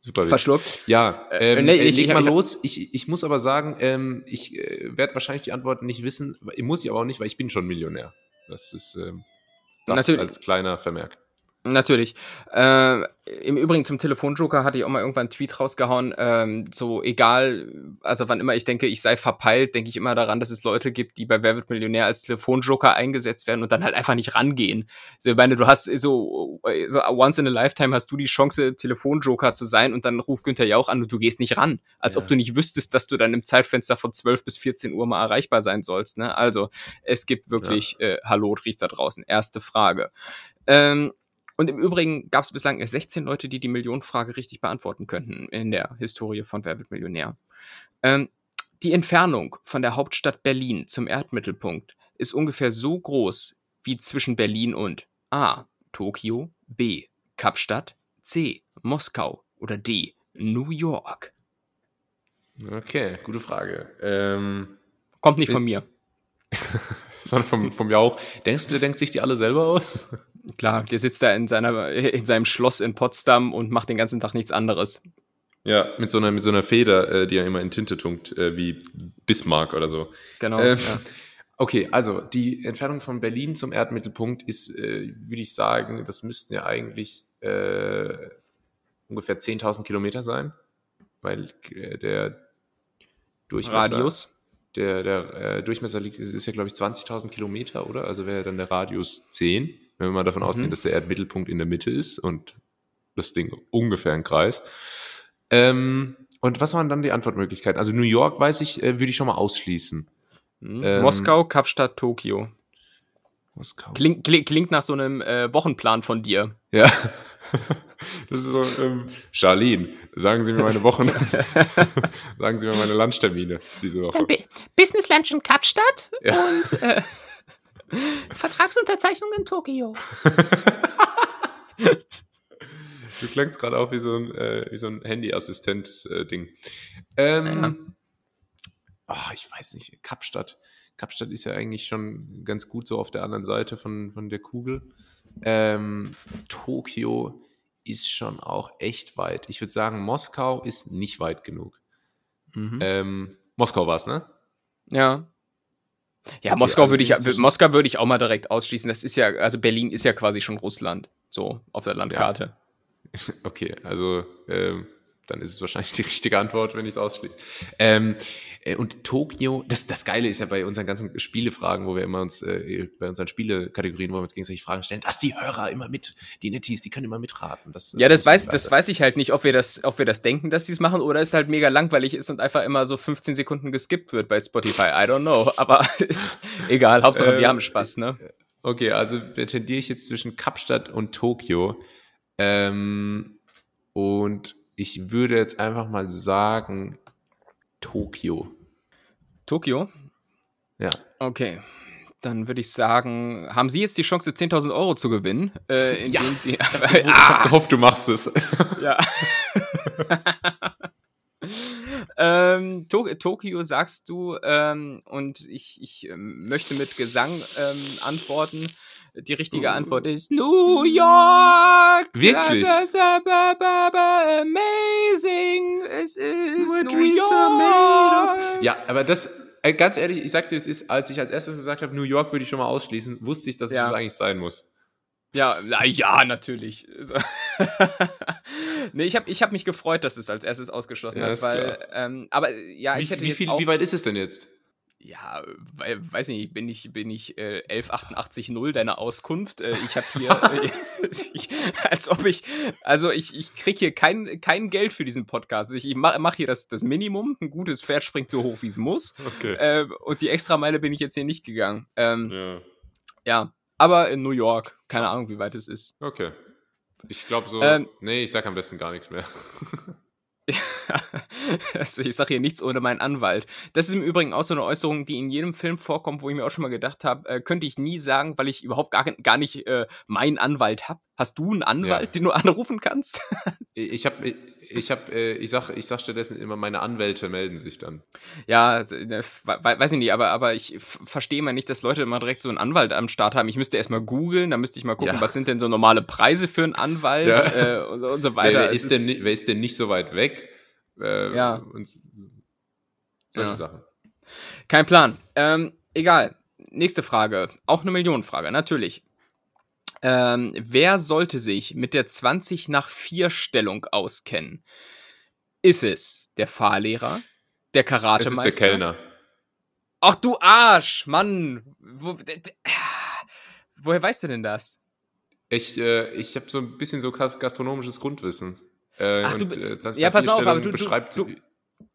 Super. verschluckt. Ja, Äh, ähm, nee, äh, ich- leg mal ich- los. Ich, ich muss aber sagen, ähm, ich äh, werde wahrscheinlich die Antworten nicht wissen. Muss ich aber auch nicht, weil ich bin schon Millionär. Das ist ähm, das Natürlich. als kleiner Vermerk. Natürlich. Äh, Im Übrigen zum Telefonjoker hatte ich auch mal irgendwann einen Tweet rausgehauen. Ähm, so egal, also wann immer ich denke, ich sei verpeilt, denke ich immer daran, dass es Leute gibt, die bei Wer wird Millionär als Telefonjoker eingesetzt werden und dann halt einfach nicht rangehen. So, ich meine, du hast so, so once in a lifetime hast du die Chance, Telefonjoker zu sein und dann ruft Günther Jauch an und du gehst nicht ran. Als Ja. ob du nicht wüsstest, dass du dann im Zeitfenster von 12 bis 14 Uhr mal erreichbar sein sollst. Ne? Also es gibt wirklich, äh, hallo, riecht da draußen. Erste Frage. Ähm, und im Übrigen gab es bislang erst 16 Leute, die die Millionenfrage richtig beantworten könnten in der Historie von Wer wird Millionär. Ähm, Die Entfernung von der Hauptstadt Berlin zum Erdmittelpunkt ist ungefähr so groß wie zwischen Berlin und A. Tokio, B. Kapstadt, C. Moskau oder D. New York. Okay, gute Frage. Ähm, Kommt nicht von mir. sondern vom, vom Jauch. Denkst du, der denkt sich die alle selber aus? Klar, der sitzt da in, seiner, in seinem Schloss in Potsdam und macht den ganzen Tag nichts anderes. Ja, mit so einer, mit so einer Feder, äh, die er immer in Tinte tunkt, äh, wie Bismarck oder so. Genau. Ähm, ja. Okay, also die Entfernung von Berlin zum Erdmittelpunkt ist, äh, würde ich sagen, das müssten ja eigentlich äh, ungefähr 10.000 Kilometer sein, weil äh, der Durchmesser, Radius. Der, der äh, Durchmesser liegt, ist, ist ja glaube ich 20.000 Kilometer, oder? Also wäre dann der Radius 10, wenn wir mal davon Mhm. ausgehen, dass der Erdmittelpunkt in der Mitte ist und das Ding ungefähr ein Kreis. Ähm, und was waren dann die Antwortmöglichkeiten? Also New York, weiß ich, äh, würde ich schon mal ausschließen. Hm. Ähm, Moskau, Kapstadt, Tokio. Moskau. Klingt, klingt, klingt nach so einem äh, Wochenplan von dir. Ja. Das ist so, ähm, Charlene, sagen Sie mir meine Wochen, sagen Sie mir meine Lunchtermine diese Woche. Business Lunch in Kapstadt Ja. und äh, Vertragsunterzeichnung in Tokio. Du klangst gerade auch wie so ein, äh, wie so ein Handy-Assistent-Ding. ähm, ah, ich weiß nicht, Kapstadt. Kapstadt ist ja eigentlich schon ganz gut so auf der anderen Seite von, von der Kugel. Ähm, Tokio ist schon auch echt weit. Ich würde sagen, Moskau ist nicht weit genug. Mhm. Ähm, Moskau war es, ne? Ja. Ja, Okay, Moskau also würde ich, Moskau würde ich auch mal direkt ausschließen. Das ist ja, also Berlin ist ja quasi schon Russland, so auf der Landkarte. Okay, also ähm, dann ist es wahrscheinlich die richtige Antwort, wenn ich es ausschließe. Ähm, äh, und Tokio, das, das Geile ist ja bei unseren ganzen Spielefragen, wo wir immer uns, äh, bei unseren Spielekategorien, wo wir uns gegenseitig Fragen stellen, dass die Hörer immer mit, die Netties, die können immer mitraten. Das, Ja, das weiß, ich das weiß ich halt nicht, ob wir das, ob wir das denken, dass die es machen, oder es halt mega langweilig ist und einfach immer so 15 Sekunden geskippt wird bei Spotify. I don't know. Aber ist egal, Hauptsache Ähm, wir haben Spaß, ne? Okay, also tendiere ich jetzt zwischen Kapstadt und Tokio. Ähm, und ich würde jetzt einfach mal sagen, Tokio. Tokio? Ja. Okay. Dann würde ich sagen, haben Sie jetzt die Chance, 10.000 Euro zu gewinnen, äh, indem Ja. Sie. Ich habe gehofft, du machst es. Ja. ähm, to Tokio sagst du, ähm, und ich, ich ähm, möchte mit Gesang ähm, antworten. Die richtige Antwort ist New York! Wirklich? Amazing! Es ist My New York! Ja, aber das, äh, ganz ehrlich, ich sagte, es ist, als ich als erstes gesagt habe, New York würde ich schon mal ausschließen, wusste ich, dass Ja. es eigentlich sein muss. Ja, na ja, natürlich. Nee, ich habe ich hab mich gefreut, dass du es als erstes ausgeschlossen Ja, hast, ist weil, ähm, aber ja, Wie, ich hätte wie, viel, auch, wie weit ist es denn jetzt? Ja, we weiß nicht, bin ich, bin ich äh, 11880 deine Auskunft? Äh, ich habe hier, äh, ich, als ob ich, also ich, ich krieg hier kein, kein Geld für diesen Podcast. Ich, ich mache mach hier das, das Minimum, ein gutes Pferd springt so hoch, wie es muss. Okay. Äh, und die Extrameile bin ich jetzt hier nicht gegangen. Ähm, ja. ja, aber in New York, keine Ahnung, wie weit es ist. Okay. Ich glaube so, Ähm, nee, ich sag am besten gar nichts mehr. also ich sage hier nichts ohne meinen Anwalt. Das ist im Übrigen auch so eine Äußerung, die in jedem Film vorkommt, wo ich mir auch schon mal gedacht habe, äh, könnte ich nie sagen, weil ich überhaupt gar, gar nicht äh, meinen Anwalt habe. Hast du einen Anwalt, Ja. den du anrufen kannst? Ich habe, ich, ich habe, äh, ich sag, ich sag stattdessen immer, meine Anwälte melden sich dann. ja, we- weiß ich nicht, aber, aber ich verstehe mal nicht, dass Leute immer direkt so einen Anwalt am Start haben. Ich müsste erstmal googeln, dann müsste ich mal gucken, Ja. was sind denn so normale Preise für einen Anwalt Ja. äh, und, und so Wer, weiter. wer, Es ist denn, ni- wer ist denn nicht so weit weg? Äh, Ja. Und solche. Sachen. Kein Plan. Ähm, egal. Nächste Frage. Auch eine Millionenfrage, natürlich. Ähm, wer sollte sich mit der 20 nach 4 Stellung auskennen? Ist es der Fahrlehrer, der Es Karatemeister? ist der Kellner. Ach du Arsch, Mann. Wo, woher weißt du denn das? Ich, äh, ich habe so ein bisschen so gas- gastronomisches Grundwissen. Äh, Ach, du und, bi- äh, 20 ja, pass mal auf, aber du- du- beschreibt, du-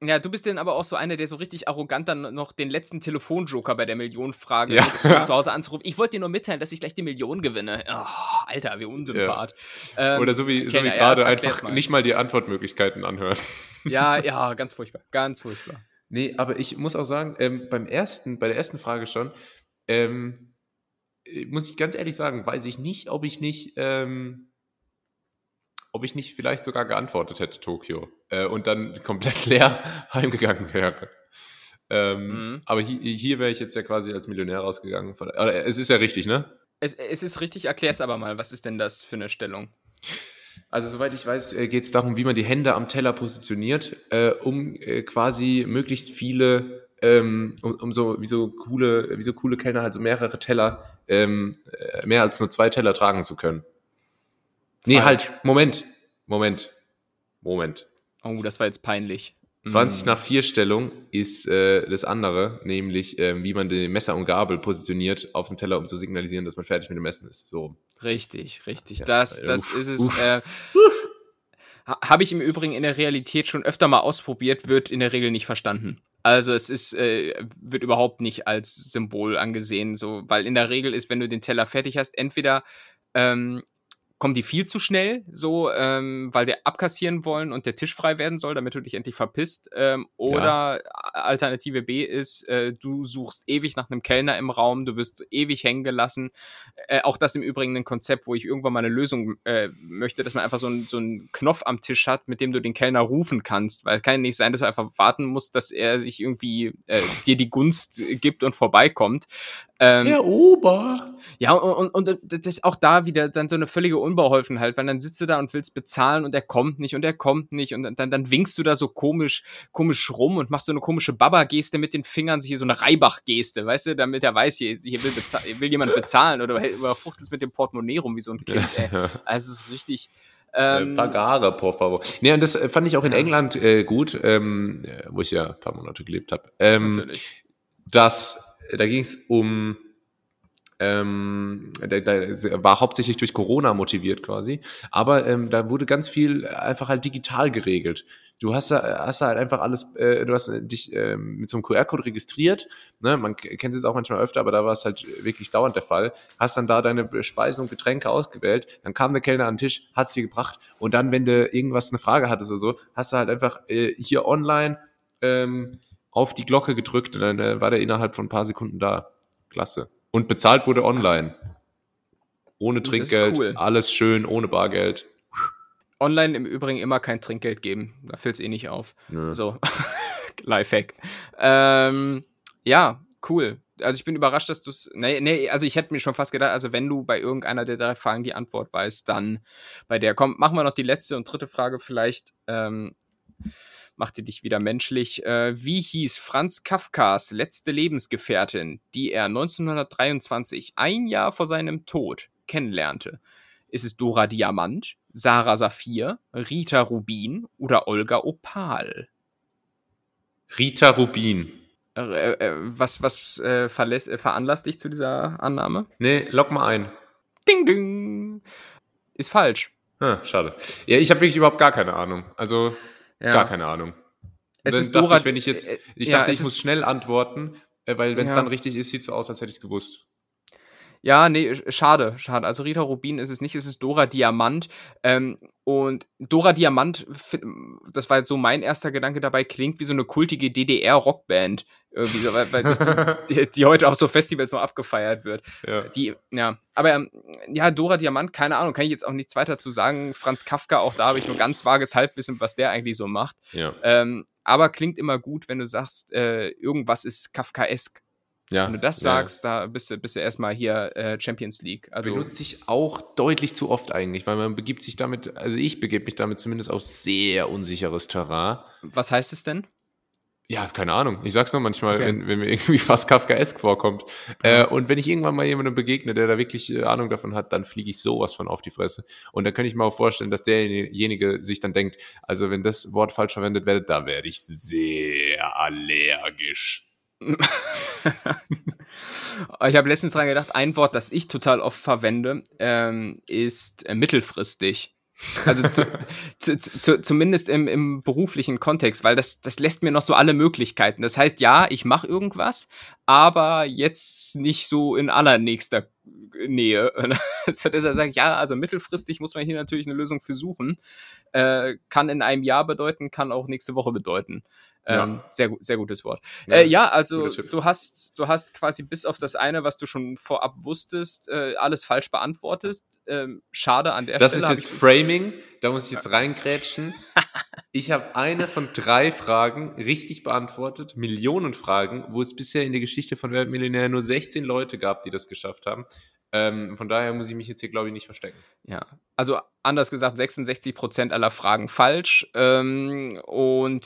Ja, du bist denn aber auch so einer, der so richtig arrogant dann noch den letzten Telefonjoker bei der Millionenfrage Ja. um zu Hause anzurufen. Ich wollte dir nur mitteilen, dass ich gleich die Million gewinne. Oh, Alter, wie unsympath. Ähm, oder so wie, so wie ja, gerade erklär's einfach mal. nicht mal die Antwortmöglichkeiten anhören. Ja, ja, ganz furchtbar, ganz furchtbar. Nee, aber ich muss auch sagen, ähm, beim ersten, bei der ersten Frage schon, ähm, äh, muss ich ganz ehrlich sagen, weiß ich nicht, ob ich nicht, ähm, ob ich nicht vielleicht sogar geantwortet hätte, Tokio, äh, und dann komplett leer heimgegangen wäre. Ähm, Mhm. Aber hier, hier wäre ich jetzt ja quasi als Millionär rausgegangen. Von, oder, es ist ja richtig, ne? Es, es ist richtig, erklär's aber mal, was ist denn das für eine Stellung? Also soweit ich weiß, geht es darum, wie man die Hände am Teller positioniert, äh, um äh, quasi möglichst viele, ähm, um, um so wie so coole, wie so coole Kellner halt so mehrere Teller, ähm, äh, mehr als nur zwei Teller tragen zu können. Nee, halt, Moment, Moment, Moment. Oh, das war jetzt peinlich. 20 Mm. nach 4 Stellung ist äh, das andere, nämlich ähm, wie man die Messer und Gabel positioniert auf dem Teller, um zu signalisieren, dass man fertig mit dem Essen ist. So. Richtig, richtig. Ja, das äh, das uff, ist es. uff. Äh, ha- Habe ich im Übrigen in der Realität schon öfter mal ausprobiert, wird in der Regel nicht verstanden. Also es ist, äh, wird überhaupt nicht als Symbol angesehen, so, weil in der Regel ist, wenn du den Teller fertig hast, entweder ähm, kommen die viel zu schnell, so, ähm, weil wir abkassieren wollen und der Tisch frei werden soll, damit du dich endlich verpisst. Ähm, oder Alternative B ist, äh, du suchst ewig nach einem Kellner im Raum, du wirst ewig hängen gelassen. Äh, auch das im Übrigen ein Konzept, wo ich irgendwann mal eine Lösung äh, möchte, dass man einfach so, ein, so einen Knopf am Tisch hat, mit dem du den Kellner rufen kannst. Weil es kann ja nicht sein, dass du einfach warten musst, dass er sich irgendwie äh, dir die Gunst gibt und vorbeikommt. Ähm, Ober! ja, und, und, und das ist auch da wieder dann so eine völlige Unbeholfenheit, weil dann sitzt du da und willst bezahlen und er kommt nicht und er kommt nicht und dann, dann winkst du da so komisch, komisch rum und machst so eine komische Baba-Geste mit den Fingern, hier so eine Reibach-Geste, weißt du, damit er weiß, hier, hier will, hier will jemand bezahlen oder überfuchtelt mit dem Portemonnaie rum wie so ein Kind, ey. Also es ist richtig. Ähm, äh, Pagare, por favor. Nee, und das äh, fand ich auch in. England äh, gut, ähm, äh, wo ich ja ein paar Monate gelebt habe. Ähm, natürlich. dass da ging es um ähm, da, da war hauptsächlich durch Corona motiviert quasi, aber ähm, da wurde ganz viel einfach halt digital geregelt. Du hast da, hast da halt einfach alles, äh, du hast äh, dich ähm, mit so einem QR-Code registriert, ne? man kennt es jetzt auch manchmal öfter, aber da war es halt wirklich dauernd der Fall, hast dann da deine Speisen und Getränke ausgewählt, dann kam der Kellner an den Tisch, hat es dir gebracht und dann, wenn du irgendwas, eine Frage hattest oder so, hast du halt einfach äh, hier online ähm, auf die Glocke gedrückt und dann äh, war der innerhalb von ein paar Sekunden da. Klasse. Und bezahlt wurde online. Ohne Trinkgeld, cool. alles schön, ohne Bargeld. Online im Übrigen immer kein Trinkgeld geben, da fällt es eh nicht auf. Nö. So, Lifehack. Ähm, ja, cool. Also ich bin überrascht, dass du es. Nee, nee, also ich hätte mir schon fast gedacht, also wenn du bei irgendeiner der drei Fragen die Antwort weißt, dann bei der. Komm, machen wir noch die letzte und dritte Frage vielleicht. Ähm, macht die dich wieder menschlich. Äh, wie hieß Franz Kafkas letzte Lebensgefährtin, die er 1923, ein Jahr vor seinem Tod, kennenlernte? Ist es Dora Diamant, Sarah Saphir, Rita Rubin oder Olga Opal? Rita Rubin. Äh, äh, was was äh, verlässt, äh, veranlasst dich zu dieser Annahme? Nee, lock mal ein. Ding, ding. Ist falsch. Ah, schade. Ja, ich habe wirklich überhaupt gar keine Ahnung. Also Ja. gar keine Ahnung. Es Dann ist dachte Dora- ich, wenn ich jetzt, äh, ich ja, dachte, es ich muss schnell antworten, äh, weil wenn es Ja. dann richtig ist, sieht so aus, als hätte ich es gewusst. Ja, nee, sch- schade, schade. Also Rita Rubin ist es nicht, es ist Dora Diamant. Ähm, und Dora Diamant, das war jetzt so mein erster Gedanke dabei, klingt wie so eine kultige DDR-Rockband. Irgendwie weil, weil die, die, heute auf so Festivals noch abgefeiert wird. Ja. Die, ja, aber ähm, ja, Dora Diamant, keine Ahnung, kann ich jetzt auch nichts weiter zu sagen. Franz Kafka, auch da habe ich nur ganz vages Halbwissen, was der eigentlich so macht. Ja. Ähm, aber klingt immer gut, wenn du sagst, äh, irgendwas ist Kafkaesk. ja. Wenn du das ja. sagst, da bist du, bist du erstmal hier äh, Champions League. Also, benutze ich auch deutlich zu oft eigentlich, weil man begibt sich damit, also ich begebe mich damit zumindest auf sehr unsicheres Terrain. was heißt es denn? Ja, keine Ahnung. Ich sag's nur manchmal, Okay. wenn, wenn mir irgendwie fast Kafkaesk vorkommt. Äh, und wenn ich irgendwann mal jemandem begegne, der da wirklich äh, Ahnung davon hat, dann fliege ich sowas von auf die Fresse. Und da könnte ich mir auch vorstellen, dass derjenige sich dann denkt, also wenn das Wort falsch verwendet werde, da werde ich sehr allergisch. ich habe letztens dran gedacht, ein Wort, das ich total oft verwende, ähm, ist äh, mittelfristig. Also zu, zu, zu, zumindest im, im beruflichen Kontext, weil das, das lässt mir noch so alle Möglichkeiten. Das heißt, ja, ich mache irgendwas, aber jetzt nicht so in allernächster Nähe. Hat er gesagt, ja, also mittelfristig muss man hier natürlich eine Lösung für suchen. Äh, kann in einem Jahr bedeuten, kann auch nächste Woche bedeuten. Ähm, Ja. sehr, gut, sehr gutes Wort. Ja, äh, ja also du hast, du hast quasi bis auf das eine, was du schon vorab wusstest, äh, alles falsch beantwortet. Ähm, schade an der Das Stelle. ist hab jetzt Framing, da muss ich jetzt reingrätschen. Ich habe eine von drei Fragen richtig beantwortet, Millionen Fragen, wo es bisher in der Geschichte von Wer wird Millionär nur 16 Leute gab, die das geschafft haben. Ähm, von daher muss ich mich jetzt hier, glaube ich, nicht verstecken. Ja, also anders gesagt, 66% aller Fragen falsch. Ähm, und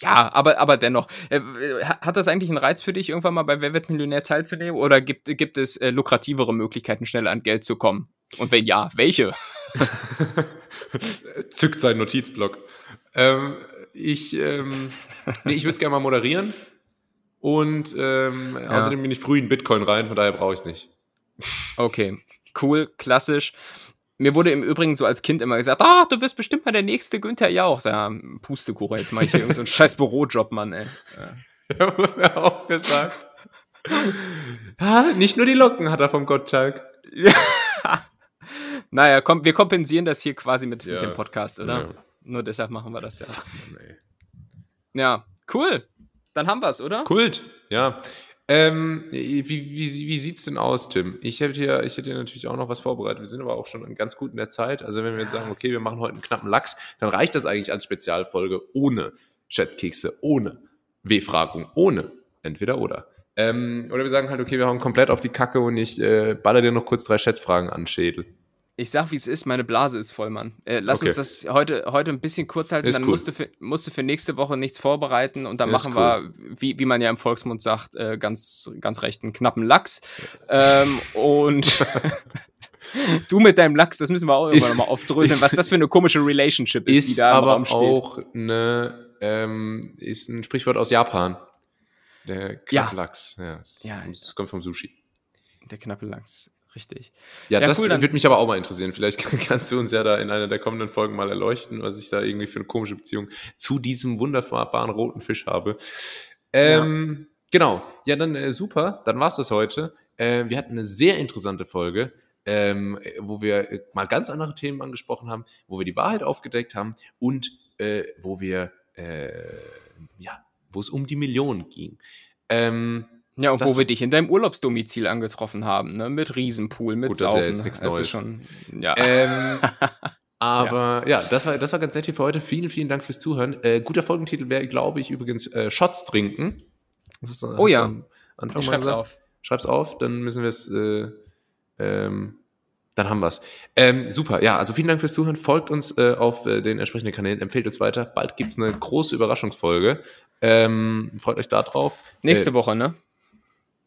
ja, aber, aber dennoch, äh, ha- hat das eigentlich einen Reiz für dich, irgendwann mal bei Wer wird Millionär teilzunehmen? Oder gibt, gibt es äh, lukrativere Möglichkeiten, schnell an Geld zu kommen? Und wenn ja, welche? Zückt seinen Notizblock. Ähm, ich ähm, nee, ich würde es gerne mal moderieren. Und ähm, außerdem bin ich früh in Bitcoin rein, von daher brauche ich es nicht. Okay, cool, klassisch. Mir wurde im Übrigen so als Kind immer gesagt, ah, du wirst bestimmt mal der nächste Günther Jauch. Ja, Pustekuchen, jetzt mache ich hier irgendeinen so einen scheiß Bürojob, Mann, ey. Ja. Wurde mir auch gesagt. Ja, nicht nur die Locken hat er vom Gottschalk. Naja, komm, wir kompensieren das hier quasi mit, Ja. mit dem Podcast, oder? Ja. Nur deshalb machen wir das ja. Ja, cool. Dann haben wir es, oder? Kult, ja. Ähm, wie, wie, wie sieht's denn aus, Tim? Ich hätte hier, ich hätte hier natürlich auch noch was vorbereitet. Wir sind aber auch schon ganz gut in der Zeit. Also wenn wir jetzt sagen, okay, wir machen heute einen knappen Lachs, dann reicht das eigentlich als Spezialfolge ohne Schätzkekse, ohne W-Fragung, ohne entweder oder. Ähm, oder wir sagen halt, okay, wir hauen komplett auf die Kacke und ich äh, baller dir noch kurz drei Schätzfragen an Schädel. Ich sag, wie es ist, meine Blase ist voll, Mann. Äh, lass Okay. uns das heute, heute ein bisschen kurz halten, Ist dann cool. musst, du für, musst du für nächste Woche nichts vorbereiten und dann Ist machen wir, wie, wie man ja im Volksmund sagt, äh, ganz, ganz recht einen knappen Lachs. Ähm, und du mit deinem Lachs, das müssen wir auch irgendwann nochmal aufdröseln, was das für eine komische Relationship ist, die Ist da im aber Raum steht. auch eine, ähm, ist ein Sprichwort aus Japan. Der Ja. Knapplachs. Ja. das, Ja. das kommt vom Sushi. Der knappe Lachs, richtig. Ja, Ja, das cool, würde mich aber auch mal interessieren. Vielleicht kannst du uns ja da in einer der kommenden Folgen mal erleuchten, was ich da irgendwie für eine komische Beziehung zu diesem wunderbaren roten Fisch habe. Ähm, Genau. Ja, dann äh, super. Dann war's das heute. Äh, wir hatten eine sehr interessante Folge, ähm, äh, wo wir äh, mal ganz andere Themen angesprochen haben, wo wir die Wahrheit aufgedeckt haben und äh, wo wir, äh, ja, wo es um die Millionen ging. Ähm, Ja, und Das- wo wir dich in deinem Urlaubsdomizil angetroffen haben, ne? Mit Riesenpool, mit Gut, das ist ja Saufen. jetzt nichts Das ist Neues. schon, ja. Ähm, aber ja, das, war, das war ganz nett hier für heute. Vielen, vielen Dank fürs Zuhören. Äh, guter Folgentitel wäre, glaube ich, übrigens äh, Shots trinken. Ist, Oh ja. Anfang ich schreib's gesagt. auf. Schreib's auf, dann müssen wir es, äh, ähm, dann haben wir's. Ähm, super, ja, also vielen Dank fürs Zuhören. Folgt uns äh, auf äh, den entsprechenden Kanälen, empfehlt uns weiter. Bald gibt's eine große Überraschungsfolge. Ähm, freut euch da drauf. Nächste Äh, Woche, ne?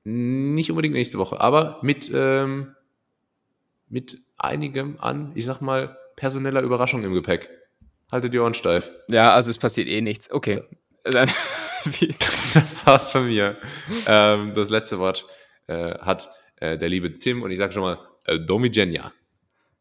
Nicht unbedingt nächste Woche, aber mit, ähm, mit einigem an, ich sag mal, personeller Überraschung im Gepäck. Haltet die Ohren steif. Ja, also es passiert eh nichts. Okay. Dann, Das war's von mir. ähm, das letzte Wort äh, hat äh, der liebe Tim und ich sage schon mal äh, Domigenia.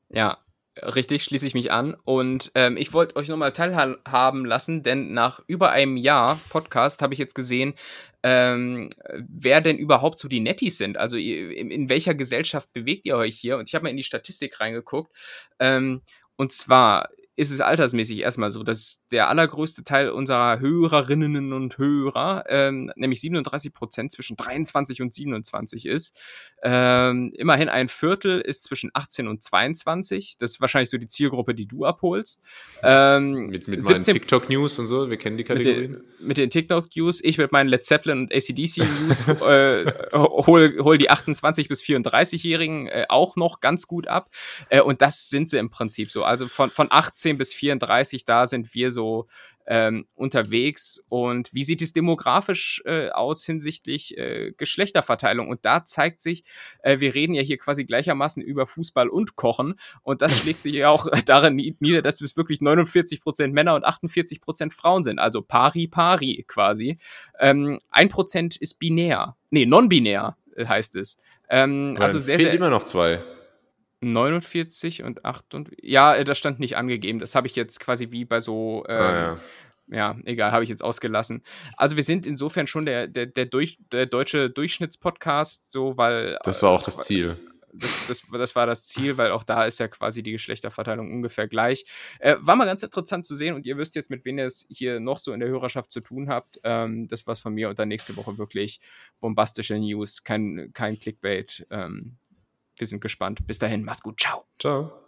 ja, richtig, schließe ich mich an. Und ähm, ich wollte euch nochmal teilhaben lassen, denn nach über einem Jahr Podcast habe ich jetzt gesehen, ähm, wer denn überhaupt so die Nettis sind. Also in, in welcher Gesellschaft bewegt ihr euch hier? Und ich habe mal in die Statistik reingeguckt. Ähm, und zwar ist es altersmäßig erstmal so, dass der allergrößte Teil unserer Hörerinnen und Hörer, ähm, nämlich 37 Prozent zwischen 23 und 27 ist. Ähm, immerhin ein Viertel ist zwischen 18 und 22. Das ist wahrscheinlich so die Zielgruppe, die du abholst. Ähm, Mit, mit meinen 17 TikTok-News und so, wir kennen die mit Kategorien. den, mit den TikTok-News, ich mit meinen Led Zeppelin und ACDC-News äh, hol, hol die 28- bis 34-Jährigen äh, auch noch ganz gut ab. Äh, und das sind sie im Prinzip so. Also von, von 18 bis 34, da sind wir so ähm, unterwegs. Und wie sieht es demografisch äh, aus hinsichtlich äh, Geschlechterverteilung? Und da zeigt sich, äh, wir reden ja hier quasi gleichermaßen über Fußball und Kochen. Und das schlägt sich ja auch darin nie- nieder, dass es wirklich 49% Männer und 48% Frauen sind. Also pari pari quasi. Ähm, 1% ist binär. Nee, non-binär äh, heißt es. Ähm, also sehr, fehlt sehr. immer noch zwei. 49 und 8 und. Ja, äh, das stand nicht angegeben. Das habe ich jetzt quasi wie bei so. Ähm, Ah, ja. ja, egal, habe ich jetzt ausgelassen. Also wir sind insofern schon der, der, der, durch, der deutsche Durchschnittspodcast, so weil Das war auch das Ziel. das, das, das, war das Ziel, weil auch da ist ja quasi die Geschlechterverteilung ungefähr gleich. Äh, war mal ganz interessant zu sehen und ihr wisst jetzt, mit wem ihr es hier noch so in der Hörerschaft zu tun habt. Ähm, das war's von mir und dann nächste Woche wirklich bombastische News, kein, kein Clickbait. Ähm, wir sind gespannt. Bis dahin, macht's gut. Ciao. Ciao.